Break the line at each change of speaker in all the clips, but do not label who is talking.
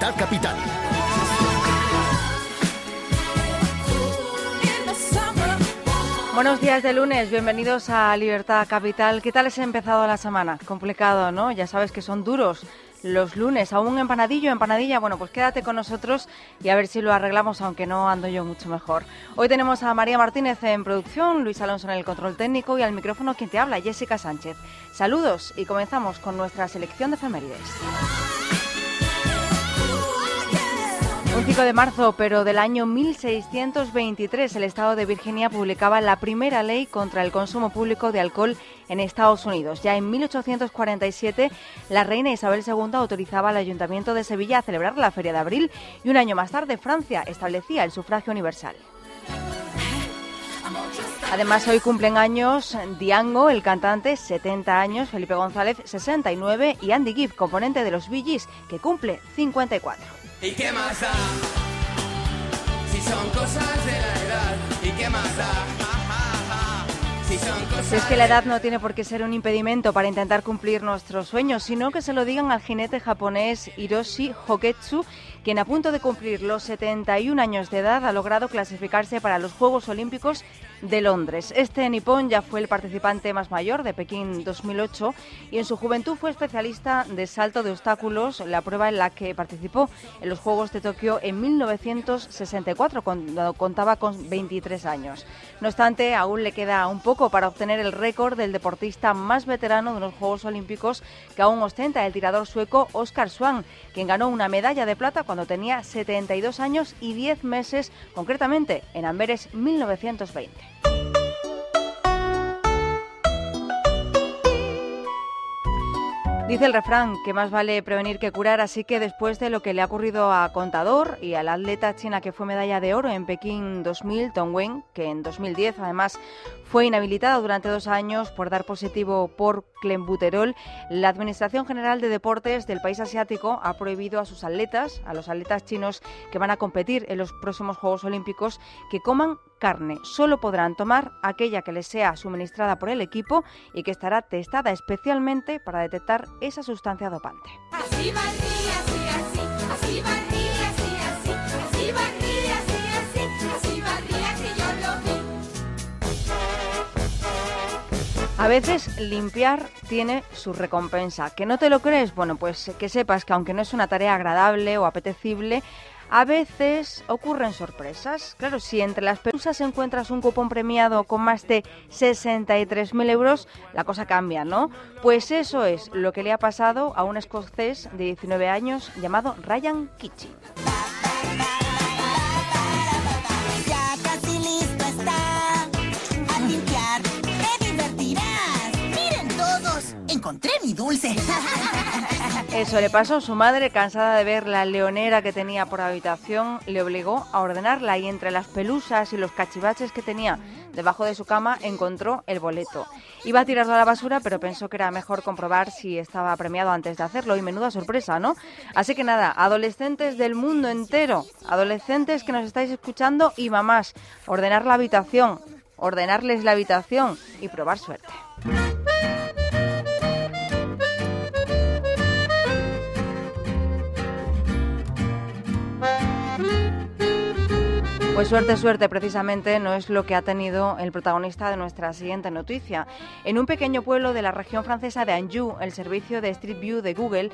Capital.
Buenos días de lunes, bienvenidos a Libertad Capital. ¿Qué tal has empezado la semana? Complicado, ¿no? Ya sabes que son duros los lunes. ¿Aún empanadillo, empanadilla? Bueno, pues quédate con nosotros y a ver si lo arreglamos, aunque no ando yo mucho mejor. Hoy tenemos a María Martínez en producción, Luis Alonso en el control técnico y al micrófono quien te habla, Jessica Sánchez. Saludos y comenzamos con nuestra selección de efemérides. Un 5 de marzo, pero del año 1623, el Estado de Virginia publicaba la primera ley contra el consumo público de alcohol en Estados Unidos. Ya en 1847, la reina Isabel II autorizaba al Ayuntamiento de Sevilla a celebrar la Feria de Abril y un año más tarde Francia establecía el sufragio universal. Además, hoy cumplen años Diango, el cantante, 70 años, Felipe González, 69 y Andy Gibb, componente de los Bee que cumple 54. ¿Y más da? Si son cosas de la edad. ¿Y más da? Es que la edad no tiene por qué ser un impedimento para intentar cumplir nuestros sueños, sino que se lo digan al jinete japonés Hiroshi Hoketsu, quien a punto de cumplir los 71 años de edad ha logrado clasificarse para los Juegos Olímpicos de Londres. Este nipón ya fue el participante más mayor de Pekín 2008 y en su juventud fue especialista de salto de obstáculos, la prueba en la que participó en los Juegos de Tokio en 1964, cuando contaba con 23 años. No obstante, aún le queda un poco para obtener el récord del deportista más veterano de los Juegos Olímpicos que aún ostenta el tirador sueco Oscar Swan, quien ganó una medalla de plata cuando tenía 72 años y 10 meses, concretamente en Amberes 1920. Dice el refrán que más vale prevenir que curar, así que después de lo que le ha ocurrido a Contador y a la atleta china que fue medalla de oro en Pekín 2000, Tong Wen, que en 2010 además fue inhabilitada durante dos años por dar positivo por clenbuterol, la Administración General de Deportes del país asiático ha prohibido a sus atletas, a los atletas chinos que van a competir en los próximos Juegos Olímpicos, que coman carne. Solo podrán tomar aquella que les sea suministrada por el equipo y que estará testada especialmente para detectar esa sustancia dopante. A veces limpiar tiene su recompensa. ¿Que no te lo crees? Bueno, pues que sepas que aunque no es una tarea agradable o apetecible, a veces ocurren sorpresas. Claro, si entre las pelusas encuentras un cupón premiado con más de 63.000 euros, la cosa cambia, ¿no? Pues eso es lo que le ha pasado a un escocés de 19 años llamado Ryan Kitchen. encontré mi dulce. Eso le pasó. Su madre, cansada de ver la leonera que tenía por habitación, le obligó a ordenarla y entre las pelusas y los cachivaches que tenía debajo de su cama encontró el boleto. Iba a tirarlo a la basura, pero pensó que era mejor comprobar si estaba premiado antes de hacerlo y menuda sorpresa, ¿no? Así que nada, adolescentes del mundo entero, adolescentes que nos estáis escuchando y mamás, ordenar la habitación, ordenarles la habitación y probar suerte. Pues suerte, suerte, precisamente no es lo que ha tenido el protagonista de nuestra siguiente noticia. En un pequeño pueblo de la región francesa de Anjou, el servicio de Street View de Google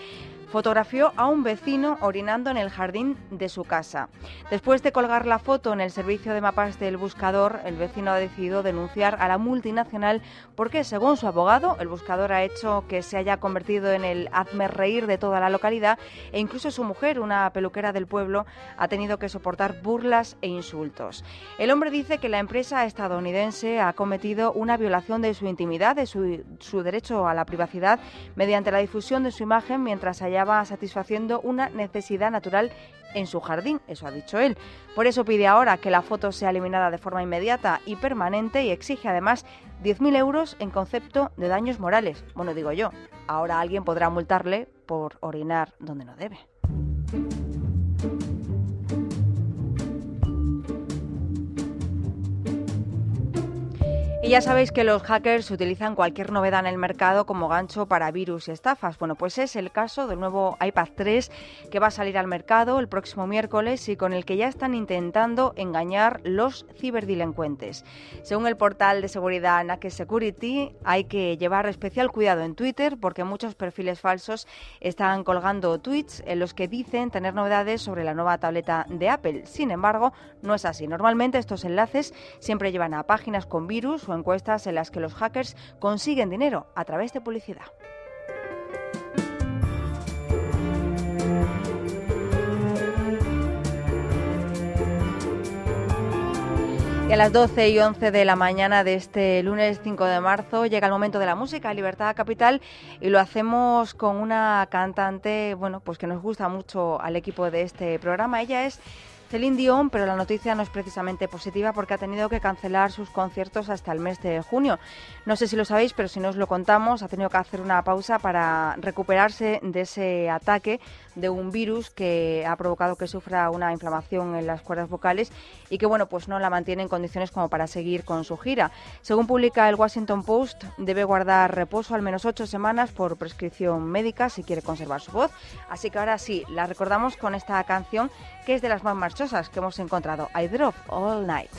fotografió a un vecino orinando en el jardín de su casa. Después de colgar la foto en el servicio de mapas del buscador, el vecino ha decidido denunciar a la multinacional porque, según su abogado, el buscador ha hecho que se haya convertido en el hazme reír de toda la localidad e incluso su mujer, una peluquera del pueblo, ha tenido que soportar burlas e insultos. El hombre dice que la empresa estadounidense ha cometido una violación de su intimidad, de su, su derecho a la privacidad, mediante la difusión de su imagen mientras haya va satisfaciendo una necesidad natural en su jardín, eso ha dicho él. Por eso pide ahora que la foto sea eliminada de forma inmediata y permanente y exige además 10.000 euros en concepto de daños morales. Bueno, digo yo, ahora alguien podrá multarle por orinar donde no debe.
Y ya sabéis que los hackers utilizan cualquier novedad en el mercado como gancho para virus y estafas. Bueno, pues es el caso del nuevo iPad 3 que va a salir al mercado el próximo miércoles y con el que ya están intentando engañar los ciberdelincuentes. Según el portal de seguridad Nake Security, hay que llevar especial cuidado en Twitter porque muchos perfiles falsos están colgando tweets en los que dicen tener novedades sobre la nueva tableta de Apple. Sin embargo, no es así. Normalmente estos enlaces siempre llevan a páginas con virus o encuestas en las que los hackers consiguen dinero a través de publicidad. Y a las 12 y 11 de la mañana de este lunes 5 de marzo llega el momento de la música, Libertad Capital, y lo hacemos con una cantante, bueno, pues que nos gusta mucho al equipo de este programa. Ella es Celine Dion, pero la noticia no es precisamente positiva porque ha tenido que cancelar sus conciertos hasta el mes de junio. No sé si lo sabéis, pero si no os lo contamos, ha tenido que hacer una pausa para recuperarse de ese ataque de un virus que ha provocado que sufra una inflamación en las cuerdas vocales y que, bueno, pues no la mantiene en condiciones como para seguir con su gira. Según publica el Washington Post, debe guardar reposo al menos ocho semanas por prescripción médica si quiere conservar su voz. Así que ahora sí, la recordamos con esta canción que es de las más marchosas que hemos encontrado, I Drop All Night.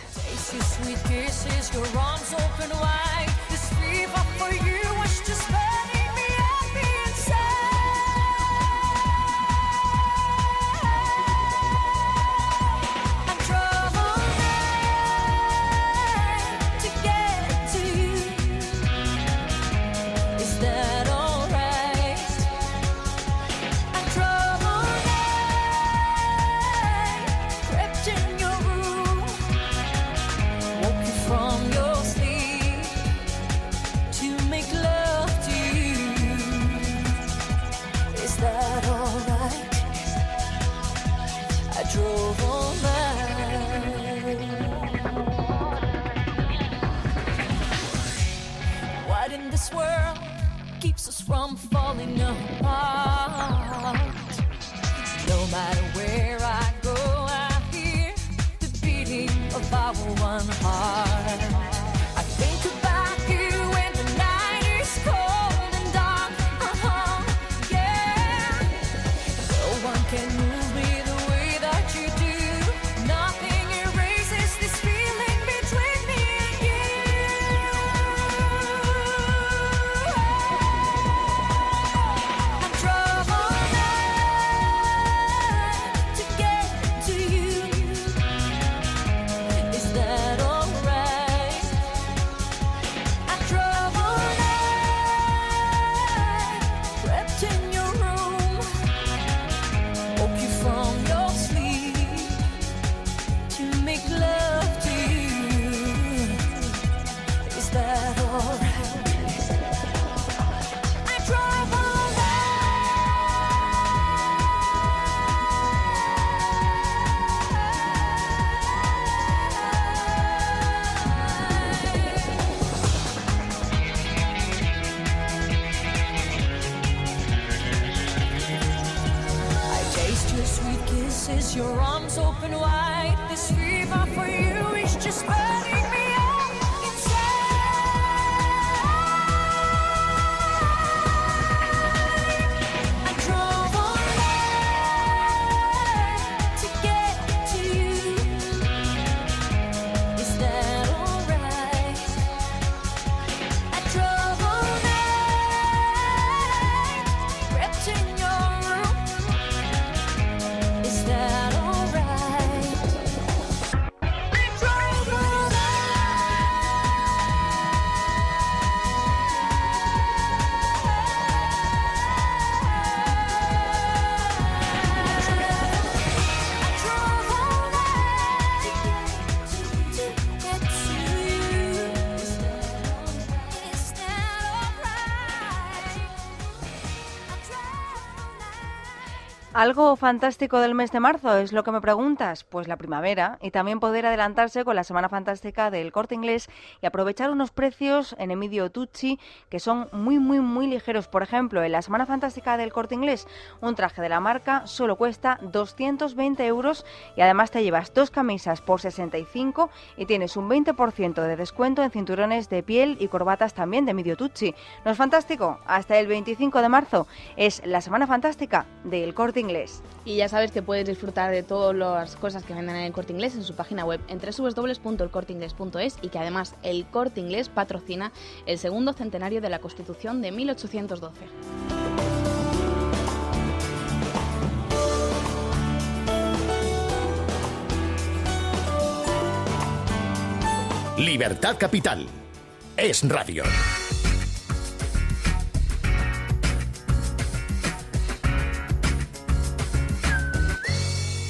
¿Algo fantástico del mes de marzo es lo que me preguntas? Pues la primavera y también poder adelantarse con la Semana Fantástica del Corte Inglés y aprovechar unos precios en Emilio Tucci que son muy, muy, muy ligeros. Por ejemplo, en la Semana Fantástica del Corte Inglés, un traje de la marca solo cuesta 220 euros y además te llevas dos camisas por 65 y tienes un 20% de descuento en cinturones de piel y corbatas también de Emilio Tucci. ¿No es fantástico? Hasta el 25 de marzo es la Semana Fantástica del Corte Inglés.
Y ya sabes que puedes disfrutar de todas las cosas que venden en el Corte Inglés en su página web en www.elcorteinglés.es y que además el Corte Inglés patrocina el segundo centenario de la Constitución de 1812.
Libertad Capital. Es radio.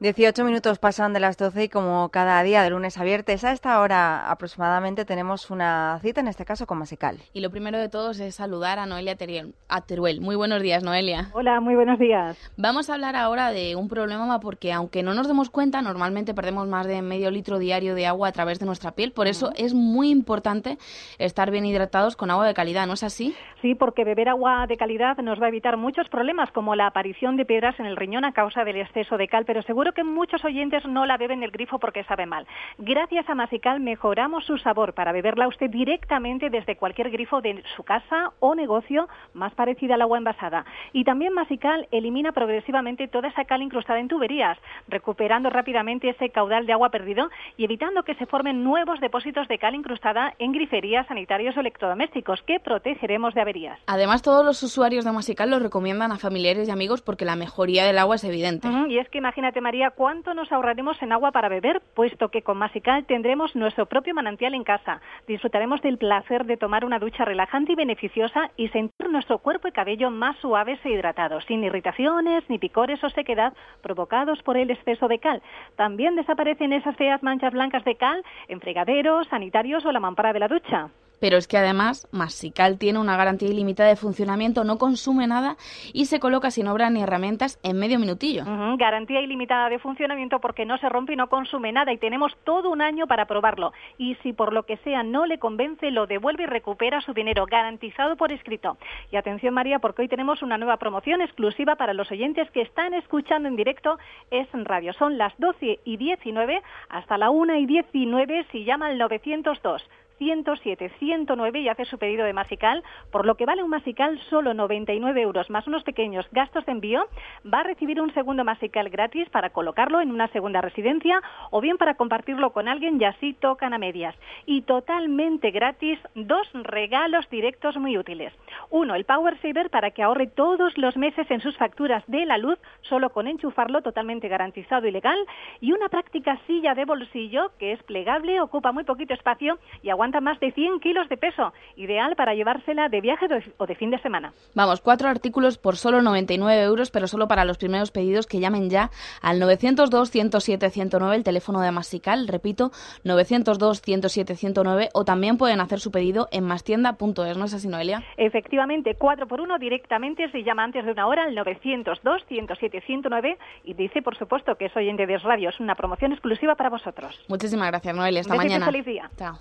18 minutos pasan de las 12 y como cada día de lunes a viernes a esta hora aproximadamente tenemos una cita, en este caso con Masical.
Y lo primero de todos es saludar a Noelia Teruel. Muy buenos días, Noelia.
Hola, muy buenos días.
Vamos a hablar ahora de un problema porque aunque no nos demos cuenta, normalmente perdemos más de medio litro diario de agua a través de nuestra piel. Por eso es muy importante estar bien hidratados con agua de calidad, ¿no es así?
Sí, porque beber agua de calidad nos va a evitar muchos problemas como la aparición de piedras en el riñón a causa del exceso de cal, pero seguro que muchos oyentes no la beben del grifo porque sabe mal. Gracias a Masical mejoramos su sabor para beberla usted directamente desde cualquier grifo de su casa o negocio más parecida al agua envasada. Y también Masical elimina progresivamente toda esa cal incrustada en tuberías, recuperando rápidamente ese caudal de agua perdido y evitando que se formen nuevos depósitos de cal incrustada en griferías, sanitarios o electrodomésticos que protegeremos de averías.
Además, todos los usuarios de Masical lo recomiendan a familiares y amigos porque la mejoría del agua es evidente.
y es que imagínate, María, cuánto nos ahorraremos en agua para beber, puesto que con Masical tendremos nuestro propio manantial en casa. Disfrutaremos del placer de tomar una ducha relajante y beneficiosa y sentir nuestro cuerpo y cabello más suaves e hidratados, sin irritaciones, ni picores o sequedad provocados por el exceso de cal. También desaparecen esas feas manchas blancas de cal en fregaderos, sanitarios o la mampara de la ducha.
Pero es que además Masical tiene una garantía ilimitada de funcionamiento, no consume nada y se coloca sin obra ni herramientas en medio minutillo.
Garantía ilimitada de funcionamiento porque no se rompe y no consume nada y tenemos todo un año para probarlo. Y si por lo que sea no le convence, lo devuelve y recupera su dinero, garantizado por escrito. Y atención María, porque hoy tenemos una nueva promoción exclusiva para los oyentes que están escuchando en directo es Radio. Son las 12 y 19 hasta la 1 y 19 si llama al 902 107 109 y hace su pedido de Masical, por lo que vale un Masical solo 99 euros más unos pequeños gastos de envío, va a recibir un segundo Masical gratis para colocarlo en una segunda residencia o bien para compartirlo con alguien y así tocan a medias. Y totalmente gratis, dos regalos directos muy útiles. Uno, el Power Saver para que ahorre todos los meses en sus facturas de la luz, solo con enchufarlo totalmente garantizado y legal. Y una práctica silla de bolsillo que es plegable, ocupa muy poquito espacio y aguanta aguanta más de 100 kilos de peso, ideal para llevársela de viaje o de fin de semana.
Vamos, cuatro artículos por solo 99 euros, pero solo para los primeros pedidos que llamen ya al 902-107-109, el teléfono de Masical, repito, 902-107-109, o también pueden hacer su pedido en mastienda.es, ¿no es así, Noelia?
Efectivamente, 4 por 1 directamente se llama antes de una hora al 902-107-109 y dice, por supuesto, que es oyente de Radio. Es una promoción exclusiva para vosotros.
Muchísimas gracias, Noelia. Hasta mañana.
feliz día.
Chao.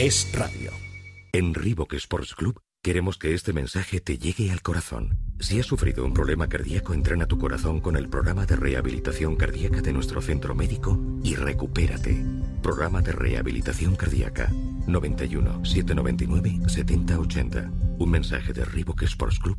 Es Radio. En Reebok Sports Club queremos que este mensaje te llegue al corazón. Si has sufrido un problema cardíaco, entrena tu corazón con el programa de rehabilitación cardíaca de nuestro centro médico y recupérate. Programa de rehabilitación cardíaca 91 799 7080. Un mensaje de Reebok Sports Club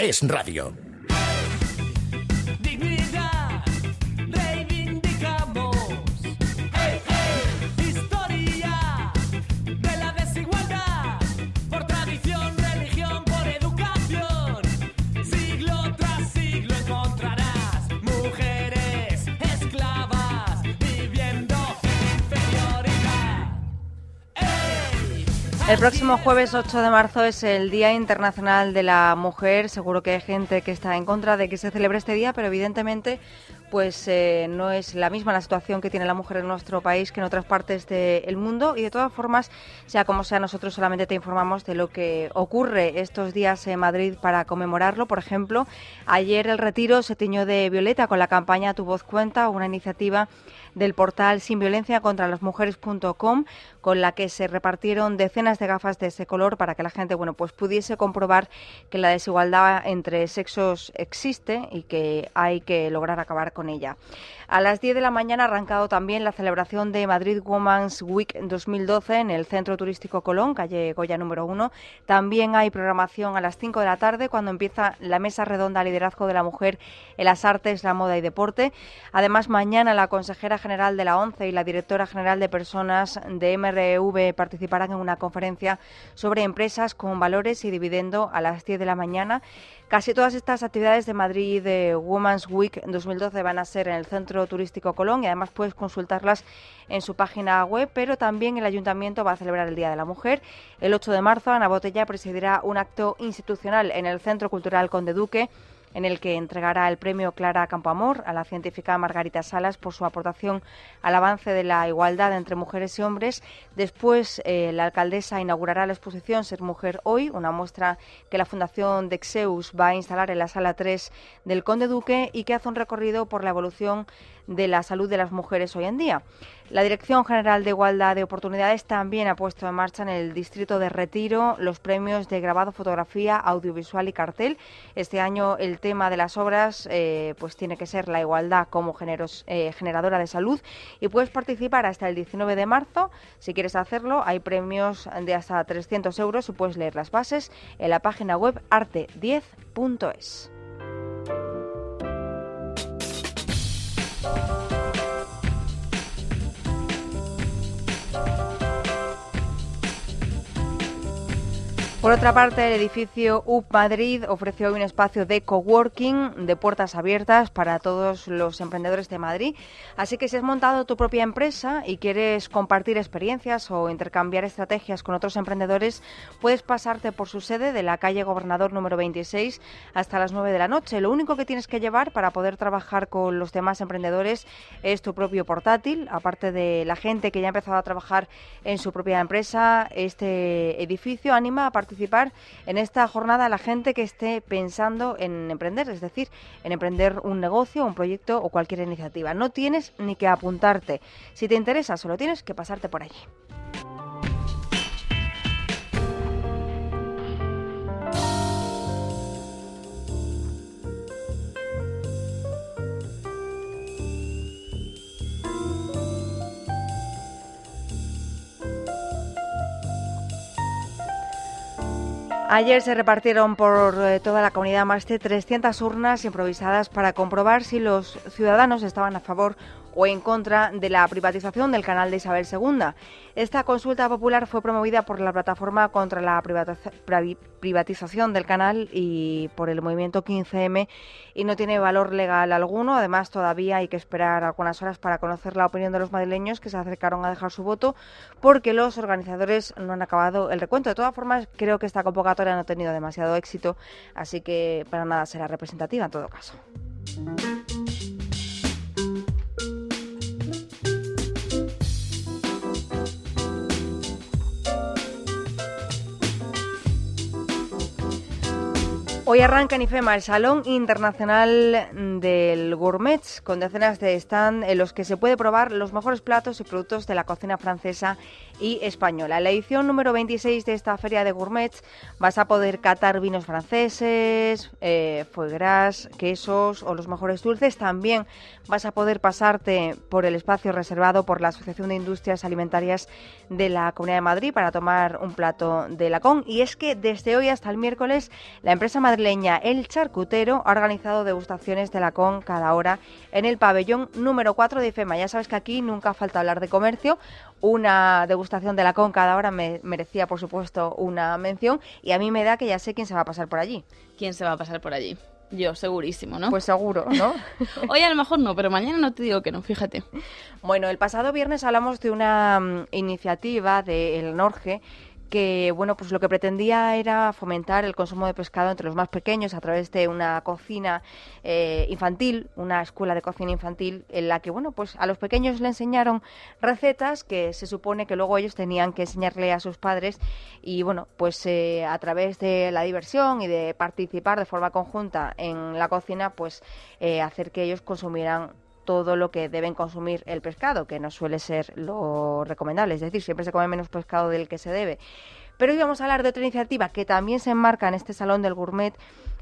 Es radio.
El próximo jueves 8 de marzo es el Día Internacional de la Mujer. Seguro que hay gente que está en contra de que se celebre este día, pero evidentemente pues eh, no es la misma la situación que tiene la mujer en nuestro país que en otras partes del mundo y de todas formas, sea como sea, nosotros solamente te informamos de lo que ocurre estos días en Madrid para conmemorarlo. Por ejemplo, ayer el retiro se tiñó de violeta con la campaña Tu voz cuenta, una iniciativa del portal sin violencia contra las mujeres.com con la que se repartieron decenas de gafas de ese color para que la gente bueno pues pudiese comprobar que la desigualdad entre sexos existe y que hay que lograr acabar con ella. A las 10 de la mañana ha arrancado también la celebración de Madrid Women's Week 2012 en el Centro Turístico Colón, calle Goya número 1. También hay programación a las 5 de la tarde cuando empieza la mesa redonda Liderazgo de la Mujer en las Artes, la Moda y Deporte. Además, mañana la consejera general de la ONCE y la directora general de Personas de MRV participarán en una conferencia sobre empresas con valores y dividendo a las 10 de la mañana. Casi todas estas actividades de Madrid de Women's Week 2012 van a ser en el Centro Turístico Colón y además puedes consultarlas en su página web, pero también el Ayuntamiento va a celebrar el Día de la Mujer. El 8 de marzo, Ana Botella presidirá un acto institucional en el Centro Cultural Conde Duque en el que entregará el premio Clara Campoamor a la científica Margarita Salas por su aportación al avance de la igualdad entre mujeres y hombres. Después, eh, la alcaldesa inaugurará la exposición Ser Mujer Hoy, una muestra que la Fundación Dexeus va a instalar en la sala 3 del Conde Duque y que hace un recorrido por la evolución de la salud de las mujeres hoy en día. La Dirección General de Igualdad de Oportunidades también ha puesto en marcha en el distrito de Retiro los premios de grabado, fotografía, audiovisual y cartel. Este año el tema de las obras eh, pues tiene que ser la igualdad como eh, generadora de salud y puedes participar hasta el 19 de marzo. Si quieres hacerlo, hay premios de hasta 300 euros y puedes leer las bases en la página web arte10.es. Thank you. Por otra parte, el edificio UP Madrid ofreció hoy un espacio de coworking de puertas abiertas para todos los emprendedores de Madrid. Así que si has montado tu propia empresa y quieres compartir experiencias o intercambiar estrategias con otros emprendedores, puedes pasarte por su sede de la calle Gobernador número 26 hasta las 9 de la noche. Lo único que tienes que llevar para poder trabajar con los demás emprendedores es tu propio portátil, aparte de la gente que ya ha empezado a trabajar en su propia empresa. Este edificio anima a participar en esta jornada la gente que esté pensando en emprender, es decir, en emprender un negocio, un proyecto o cualquier iniciativa. No tienes ni que apuntarte. Si te interesa, solo tienes que pasarte por allí. Ayer se repartieron por eh, toda la comunidad más de 300 urnas improvisadas para comprobar si los ciudadanos estaban a favor o en contra de la privatización del canal de Isabel II. Esta consulta popular fue promovida por la plataforma contra la privatización del canal y por el movimiento 15M y no tiene valor legal alguno. Además, todavía hay que esperar algunas horas para conocer la opinión de los madrileños que se acercaron a dejar su voto porque los organizadores no han acabado el recuento. De todas formas, creo que esta convocatoria no ha tenido demasiado éxito, así que para nada será representativa en todo caso. Hoy arranca en IFEMA el Salón Internacional del Gourmet, con decenas de stand en los que se puede probar los mejores platos y productos de la cocina francesa y española. En la edición número 26 de esta feria de gourmets vas a poder catar vinos franceses, eh, foie quesos o los mejores dulces. También vas a poder pasarte por el espacio reservado por la Asociación de Industrias Alimentarias de la Comunidad de Madrid para tomar un plato de lacón. Y es que desde hoy hasta el miércoles la empresa madrileña el Charcutero ha organizado degustaciones de la con cada hora en el pabellón número 4 de IFEMA. Ya sabes que aquí nunca falta hablar de comercio. Una degustación de la con cada hora me merecía, por supuesto, una mención. Y a mí me da que ya sé quién se va a pasar por allí.
¿Quién se va a pasar por allí? Yo, segurísimo, ¿no?
Pues seguro, ¿no?
Hoy a lo mejor no, pero mañana no te digo que no, fíjate.
Bueno, el pasado viernes hablamos de una mm, iniciativa del Norge que bueno pues lo que pretendía era fomentar el consumo de pescado entre los más pequeños a través de una cocina eh, infantil una escuela de cocina infantil en la que bueno pues a los pequeños le enseñaron recetas que se supone que luego ellos tenían que enseñarle a sus padres y bueno pues eh, a través de la diversión y de participar de forma conjunta en la cocina pues eh, hacer que ellos consumieran todo lo que deben consumir el pescado, que no suele ser lo recomendable, es decir, siempre se come menos pescado del que se debe. Pero hoy vamos a hablar de otra iniciativa que también se enmarca en este Salón del Gourmet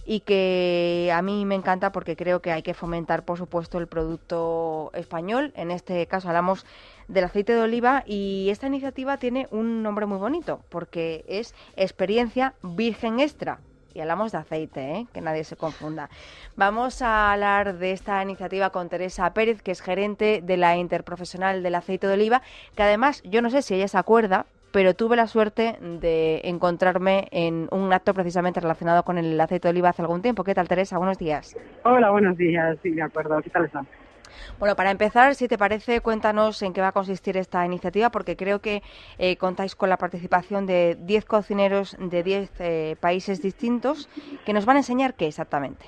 y que a mí me encanta porque creo que hay que fomentar, por supuesto, el producto español. En este caso hablamos del aceite de oliva y esta iniciativa tiene un nombre muy bonito porque es Experiencia Virgen Extra y hablamos de aceite, ¿eh? que nadie se confunda. Vamos a hablar de esta iniciativa con Teresa Pérez, que es gerente de la Interprofesional del Aceite de Oliva, que además, yo no sé si ella se acuerda, pero tuve la suerte de encontrarme en un acto precisamente relacionado con el aceite de oliva hace algún tiempo. ¿Qué tal, Teresa? Buenos días.
Hola, buenos días. Sí, de acuerdo. ¿Qué tal están?
Bueno, para empezar, si te parece, cuéntanos en qué va a consistir esta iniciativa, porque creo que eh, contáis con la participación de 10 cocineros de 10 eh, países distintos que nos van a enseñar qué exactamente.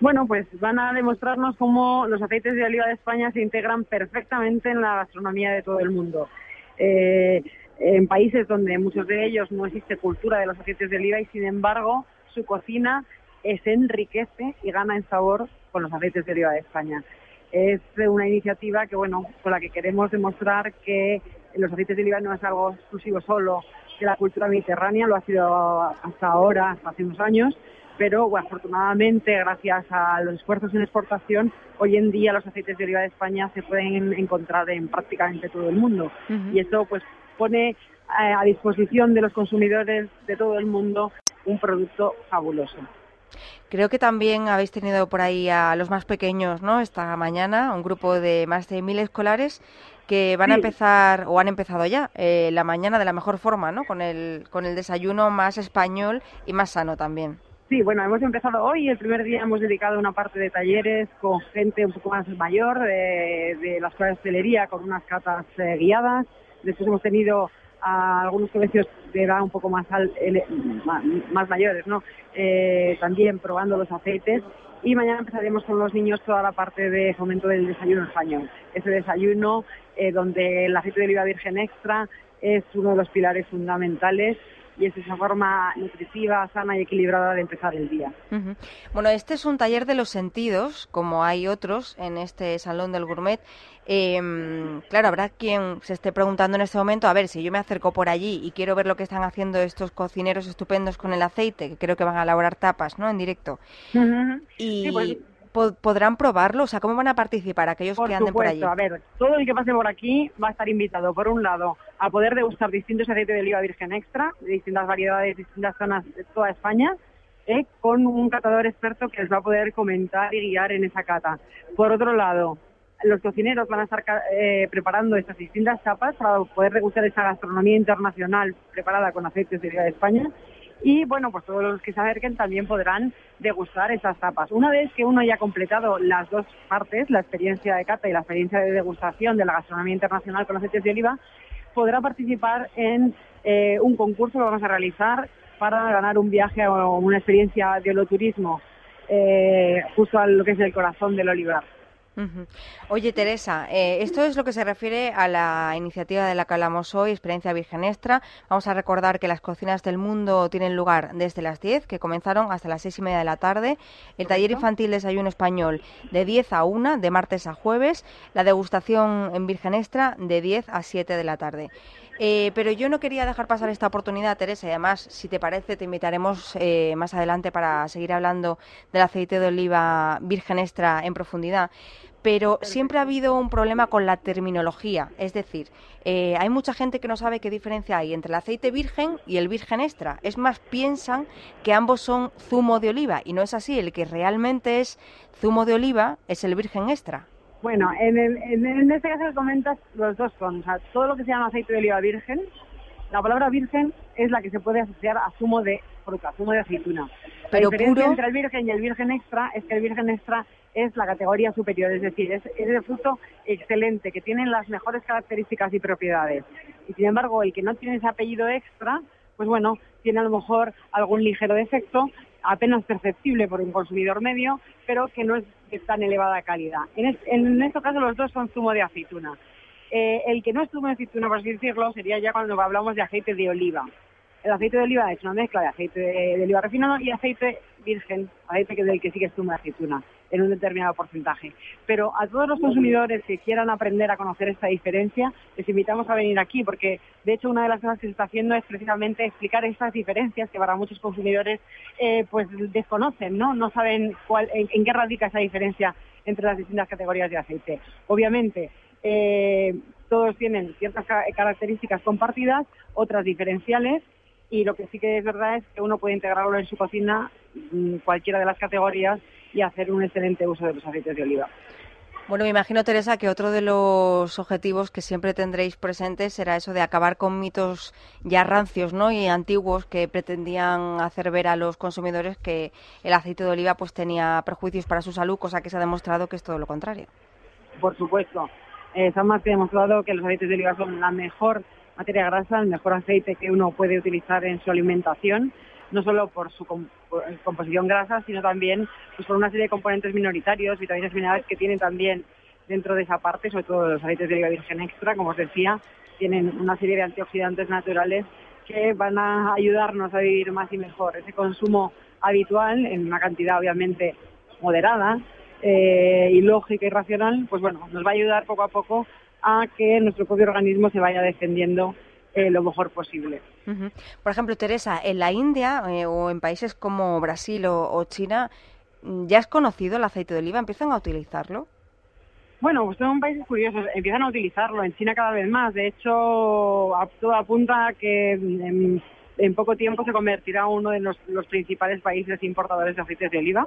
Bueno, pues van a demostrarnos cómo los aceites de oliva de España se integran perfectamente en la gastronomía de todo el mundo. Eh, en países donde muchos de ellos no existe cultura de los aceites de oliva y sin embargo su cocina se enriquece y gana en sabor con los aceites de oliva de España es una iniciativa que, bueno, con la que queremos demostrar que los aceites de oliva no es algo exclusivo solo de la cultura mediterránea, lo ha sido hasta ahora, hasta hace unos años, pero afortunadamente, gracias a los esfuerzos en exportación, hoy en día los aceites de oliva de España se pueden encontrar en prácticamente todo el mundo. Y esto pues pone eh, a disposición de los consumidores de todo el mundo un producto fabuloso.
Creo que también habéis tenido por ahí a los más pequeños, ¿no? Esta mañana, un grupo de más de mil escolares que van a empezar o han empezado ya eh, la mañana de la mejor forma, ¿no? Con el, con el desayuno más español y más sano también.
Sí, bueno, hemos empezado hoy. El primer día hemos dedicado una parte de talleres con gente un poco más mayor de, de la escuela de hostelería, con unas catas eh, guiadas. Después hemos tenido a algunos colegios de edad un poco más, más, mayores, ¿no? Eh, también probando los aceites. Y mañana empezaremos con los niños toda la parte de fomento del desayuno español. Ese desayuno eh, donde el aceite de oliva virgen extra es uno de los pilares fundamentales y es esa forma nutritiva, sana y equilibrada de empezar el día.
Bueno, este es un taller de los sentidos, como hay otros en este Salón del Gourmet. Em, claro, habrá quien se esté preguntando en este momento, a ver, si yo me acerco por allí y quiero ver lo que están haciendo estos cocineros estupendos con el aceite, que creo que van a elaborar tapas, ¿no?, en directo. Y...
Pues,
podrán probarlo? O sea, ¿cómo van a participar aquellos que anden por allí?
A ver, todo el que pase por aquí va a estar invitado, por un lado, a poder degustar distintos aceites de oliva virgen extra, de distintas variedades, distintas zonas de toda España, eh, con un catador experto que les va a poder comentar y guiar en esa cata. Por otro lado, los cocineros van a estar eh, preparando estas distintas tapas para poder degustar esa gastronomía internacional preparada con aceites de oliva de España y bueno, pues todos los que se acerquen también podrán degustar esas tapas. Una vez que uno haya completado las dos partes, la experiencia de cata y la experiencia de degustación de la gastronomía internacional con aceites de oliva, podrá participar en eh, un concurso que vamos a realizar para ganar un viaje o una experiencia de holoturismo eh, justo a lo que es el corazón del olivar.
Oye, Teresa, eh, esto es lo que se refiere a la iniciativa de la que hablamos hoy, Experiencia Virgen Extra. Vamos a recordar que las cocinas del mundo tienen lugar desde las 10, que comenzaron hasta las 6 y media de la tarde. El taller infantil Desayuno Español de 10 a 1, de martes a jueves. La degustación en Virgen Extra de 10 a 7 de la tarde. Eh, pero yo no quería dejar pasar esta oportunidad, Teresa, y además, si te parece, te invitaremos eh, más adelante para seguir hablando del aceite de oliva virgen extra en profundidad. Pero siempre ha habido un problema con la terminología, es decir, eh, hay mucha gente que no sabe qué diferencia hay entre el aceite virgen y el virgen extra. Es más, piensan que ambos son zumo de oliva y no es así. El que realmente es zumo de oliva es el virgen extra.
Bueno, en, en, este caso comentas, los dos son, o sea, todo lo que se llama aceite de oliva virgen, la palabra virgen es la que se puede asociar a zumo de fruta, zumo de aceituna.
Pero
la diferencia entre el virgen y el virgen extra es que el virgen extra es la categoría superior, es decir, es, es el fruto excelente, que tiene las mejores características y propiedades. Y sin embargo, el que no tiene ese apellido extra, pues bueno, tiene a lo mejor algún ligero defecto, apenas perceptible por un consumidor medio, pero que no es de tan elevada calidad. En, este caso los dos son zumo de aceituna. Eh, el que no es zumo de aceituna, por así decirlo, sería ya cuando hablamos de aceite de oliva. El aceite de oliva es una mezcla de aceite de, oliva refinado y aceite virgen, aceite que del que sigue zumo de aceituna en un determinado porcentaje. Pero a todos los consumidores que quieran aprender a conocer esta diferencia, les invitamos a venir aquí, porque de hecho una de las cosas que se está haciendo es precisamente explicar estas diferencias que para muchos consumidores eh, pues desconocen, ¿no? No saben cuál, en, qué radica esa diferencia entre las distintas categorías de aceite. Obviamente, eh, todos tienen ciertas características compartidas, otras diferenciales, y lo que sí que es verdad es que uno puede integrarlo en su cocina, mm, cualquiera de las categorías, y hacer un excelente uso de los aceites de oliva.
Bueno, me imagino, Teresa, que otro de los objetivos que siempre tendréis presentes será eso de acabar con mitos ya rancios ¿no? y antiguos que pretendían hacer ver a los consumidores que el aceite de oliva pues tenía perjuicios para su salud, cosa que se ha demostrado que es todo lo contrario.
Por supuesto. Eh, está más que demostrado que los aceites de oliva son la mejor materia grasa, el mejor aceite que uno puede utilizar en su alimentación no solo por su composición grasa, sino también pues, por una serie de componentes minoritarios, vitaminas minerales que tienen también dentro de esa parte, sobre todo los aceites de oliva virgen extra, como os decía, tienen una serie de antioxidantes naturales que van a ayudarnos a vivir más y mejor. Ese consumo habitual, en una cantidad obviamente moderada eh, y lógica y racional, pues bueno, nos va a ayudar poco a poco a que nuestro propio organismo se vaya defendiendo eh, lo mejor posible.
Por ejemplo, Teresa, en la India eh, o en países como Brasil o, China, ¿ya has conocido el aceite de oliva? ¿Empiezan a utilizarlo?
Bueno, pues son países curiosos, empiezan a utilizarlo, en China cada vez más. De hecho, todo apunta a que en, poco tiempo se convertirá uno de los, principales países importadores de aceites de oliva.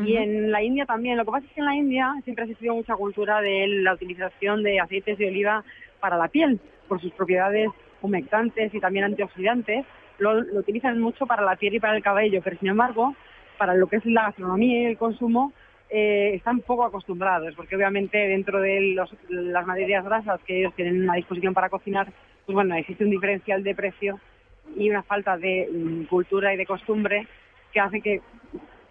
Y en la India también. Lo que pasa es que en la India siempre ha existido mucha cultura de la utilización de aceites de oliva para la piel por sus propiedades humectantes y también antioxidantes, lo, utilizan mucho para la piel y para el cabello, pero sin embargo, para lo que es la gastronomía y el consumo, eh, están poco acostumbrados, porque obviamente dentro de las materias grasas que ellos tienen a disposición para cocinar, pues bueno, existe un diferencial de precio y una falta de mm, cultura y de costumbre que hace que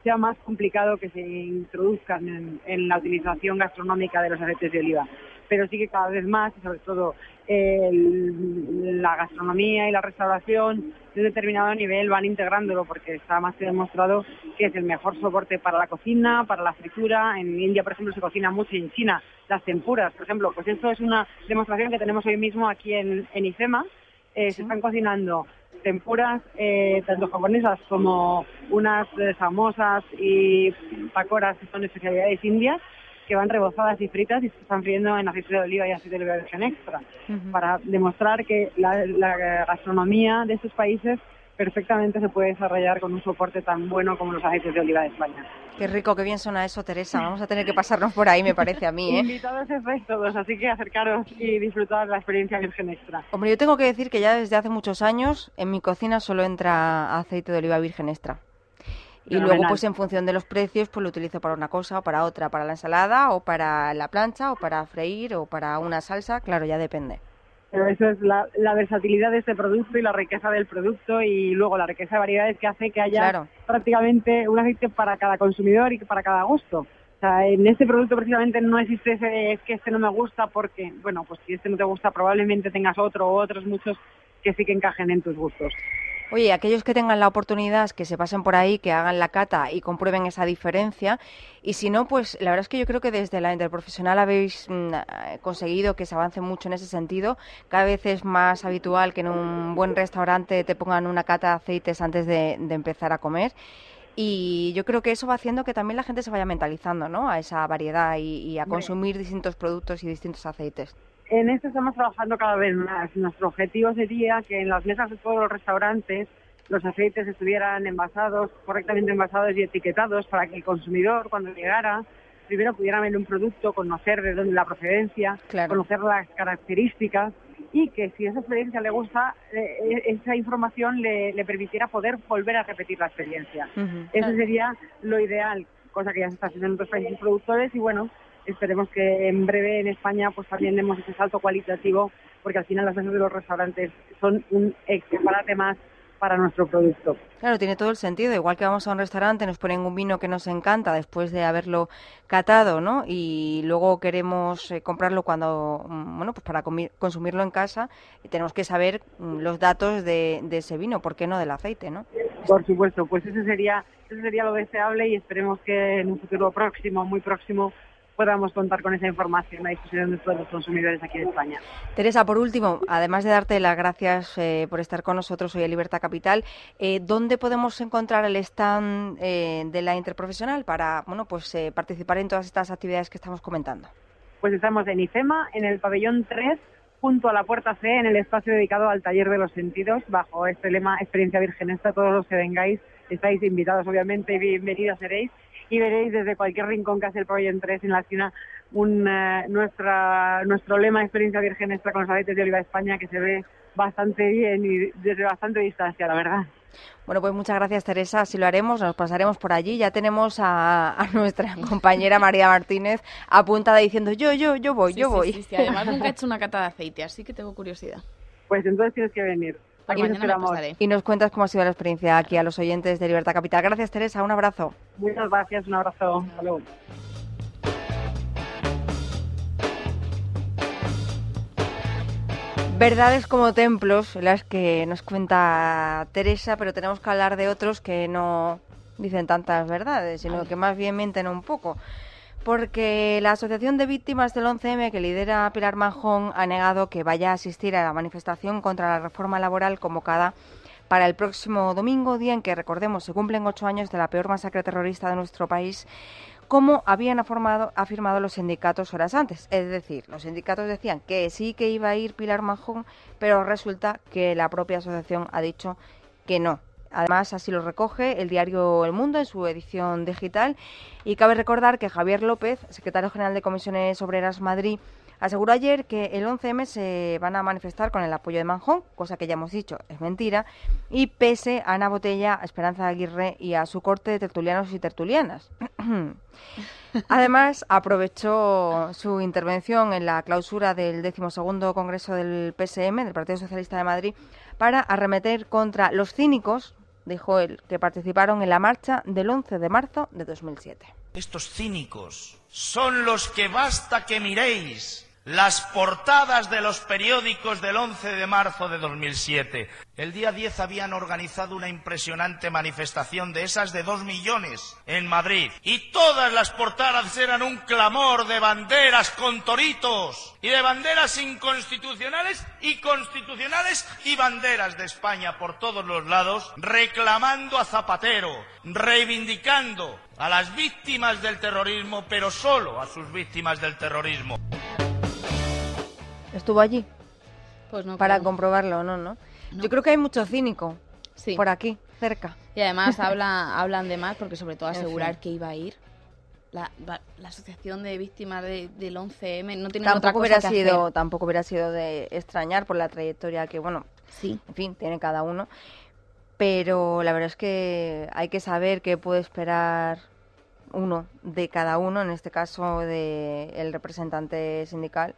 sea más complicado que se introduzcan en la utilización gastronómica de los aceites de oliva pero sí que cada vez más, y sobre todo la gastronomía y la restauración de un determinado nivel van integrándolo porque está más que demostrado que es el mejor soporte para la cocina, para la fritura. En India, por ejemplo, se cocina mucho y en China las tempuras, por ejemplo. Pues esto es una demostración que tenemos hoy mismo aquí en, en IFEMA. Eh, se están cocinando tempuras, eh, tanto japonesas como unas famosas y pacoras que son especialidades indias, que van rebozadas y fritas y se están friendo en aceite de oliva y aceite de oliva virgen extra, para demostrar que la, la gastronomía de estos países perfectamente se puede desarrollar con un soporte tan bueno como los aceites de oliva de España.
Qué rico, qué bien suena eso, Teresa. Vamos a tener que pasarnos por ahí, me parece a mí. ¿eh?
Invitados estáis todos, así que acercaros y disfrutar la experiencia virgen extra.
Hombre, yo tengo que decir que ya desde hace muchos años en mi cocina solo entra aceite de oliva virgen extra. Y luego, pues en función de los precios, pues lo utilizo para una cosa o para otra, para la ensalada o para la plancha o para freír o para una salsa, claro, ya depende.
Pero eso es la, versatilidad de este producto y la riqueza del producto y luego la riqueza de variedades que hace que haya prácticamente un aceite para cada consumidor y para cada gusto. O sea, en este producto precisamente no existe ese es que este no me gusta porque, bueno, pues si este no te gusta probablemente tengas otro o otros muchos que sí que encajen en tus gustos.
Oye, aquellos que tengan la oportunidad, que se pasen por ahí, que hagan la cata y comprueben esa diferencia. Y si no, pues la verdad es que yo creo que desde la interprofesional habéis mm, conseguido que se avance mucho en ese sentido. Cada vez es más habitual que en un buen restaurante te pongan una cata de aceites antes de, empezar a comer. Y yo creo que eso va haciendo que también la gente se vaya mentalizando ¿no? a esa variedad y a consumir distintos productos y distintos aceites.
En esto estamos trabajando cada vez más. Nuestro objetivo sería que en las mesas de todos los restaurantes los aceites estuvieran envasados, correctamente envasados y etiquetados para que el consumidor cuando llegara primero pudiera ver un producto, conocer de dónde la procedencia, conocer las características y que si esa experiencia le gusta, eh, esa información le, permitiera poder volver a repetir la experiencia. Eso sería lo ideal, cosa que ya se está haciendo en otros países productores y bueno, esperemos que en breve en España pues también demos ese salto cualitativo porque al final las mesas de los restaurantes son un escaparate más para nuestro producto.
Claro, tiene todo el sentido. Igual que vamos a un restaurante, nos ponen un vino que nos encanta después de haberlo catado, ¿no? Y luego queremos eh, comprarlo cuando, mm, bueno, pues para consumirlo en casa y tenemos que saber mm, los datos de, de, ese vino, ¿por qué no del aceite, no?
Por supuesto, pues ese sería, ese sería lo deseable y esperemos que en un futuro próximo, muy próximo, podamos contar con esa información a disposición de todos los consumidores aquí en España.
Teresa, por último, además de darte las gracias eh, por estar con nosotros hoy en Libertad Capital, eh, ¿dónde podemos encontrar el stand eh, de la Interprofesional para bueno, pues, participar en todas estas actividades que estamos comentando?
Pues estamos en IFEMA, en el pabellón 3, junto a la puerta C, en el espacio dedicado al taller de los sentidos, bajo este lema Experiencia Virgenesta. Todos los que vengáis estáis invitados, obviamente, y bienvenidos seréis y veréis desde cualquier rincón que hace el Proyecto 3 en la esquina un, eh, nuestra, nuestro lema de experiencia virgen extra con los aceites de oliva de España que se ve bastante bien y desde bastante distancia, la verdad.
Bueno, pues muchas gracias Teresa, así lo haremos, nos pasaremos por allí. Ya tenemos a, nuestra compañera María Martínez apuntada diciendo yo, yo, yo voy, yo voy.
Sí, además nunca he hecho una cata de aceite, así que tengo curiosidad.
Pues entonces tienes que venir.
Aquí Y nos cuentas cómo ha sido la experiencia aquí a los oyentes de Libertad Capital. Gracias, Teresa. Un abrazo.
Muchas gracias. Un abrazo. Hasta
Verdades como templos, las que nos cuenta Teresa, pero tenemos que hablar de otros que no dicen tantas verdades, sino que más bien mienten un poco porque la Asociación de Víctimas del 11M que lidera Pilar Manjón ha negado que vaya a asistir a la manifestación contra la reforma laboral convocada para el próximo domingo, día en que, recordemos, se cumplen ocho años de la peor masacre terrorista de nuestro país, como habían afirmado los sindicatos horas antes. Es decir, los sindicatos decían que sí que iba a ir Pilar Manjón, pero resulta que la propia asociación ha dicho que no, Además, así lo recoge el diario El Mundo en su edición digital. Y cabe recordar que Javier López, secretario general de Comisiones Obreras Madrid, aseguró ayer que el 11M se van a manifestar con el apoyo de Manjón, cosa que ya hemos dicho es mentira, y pese a Ana Botella, a Esperanza Aguirre y a su corte de tertulianos y tertulianas. Además, aprovechó su intervención en la clausura del decimosegundo Congreso del PSM, del Partido Socialista de Madrid, para arremeter contra los cínicos dijo él, que participaron en la marcha del 11 de marzo de 2007.
Estos cínicos son los que basta que miréis las portadas de los periódicos del 11 de marzo de 2007. El día 10 habían organizado una impresionante manifestación de esas de dos millones en Madrid. Y todas las portadas eran un clamor de banderas con toritos y de banderas inconstitucionales y constitucionales y banderas de España por todos los lados, reclamando a Zapatero, reivindicando a las víctimas del terrorismo, pero solo a sus víctimas del terrorismo.
¿Estuvo allí?
Pues no.
Para
creo.
comprobarlo, no, no, Yo creo que hay mucho cínico
Sí.
por aquí, cerca.
Y además habla, hablan de más porque sobre todo
En
asegurar
fin.
que iba a ir. La, la- asociación de víctimas de- del 11M no tiene otra
Tampoco
cosa
hubiera
que
sido,
hacer.
tampoco hubiera sido de extrañar por la trayectoria que, bueno,
Sí.
en fin, tiene cada uno. Pero la verdad es que hay que saber qué puede esperar uno de cada uno, en este caso de el representante sindical,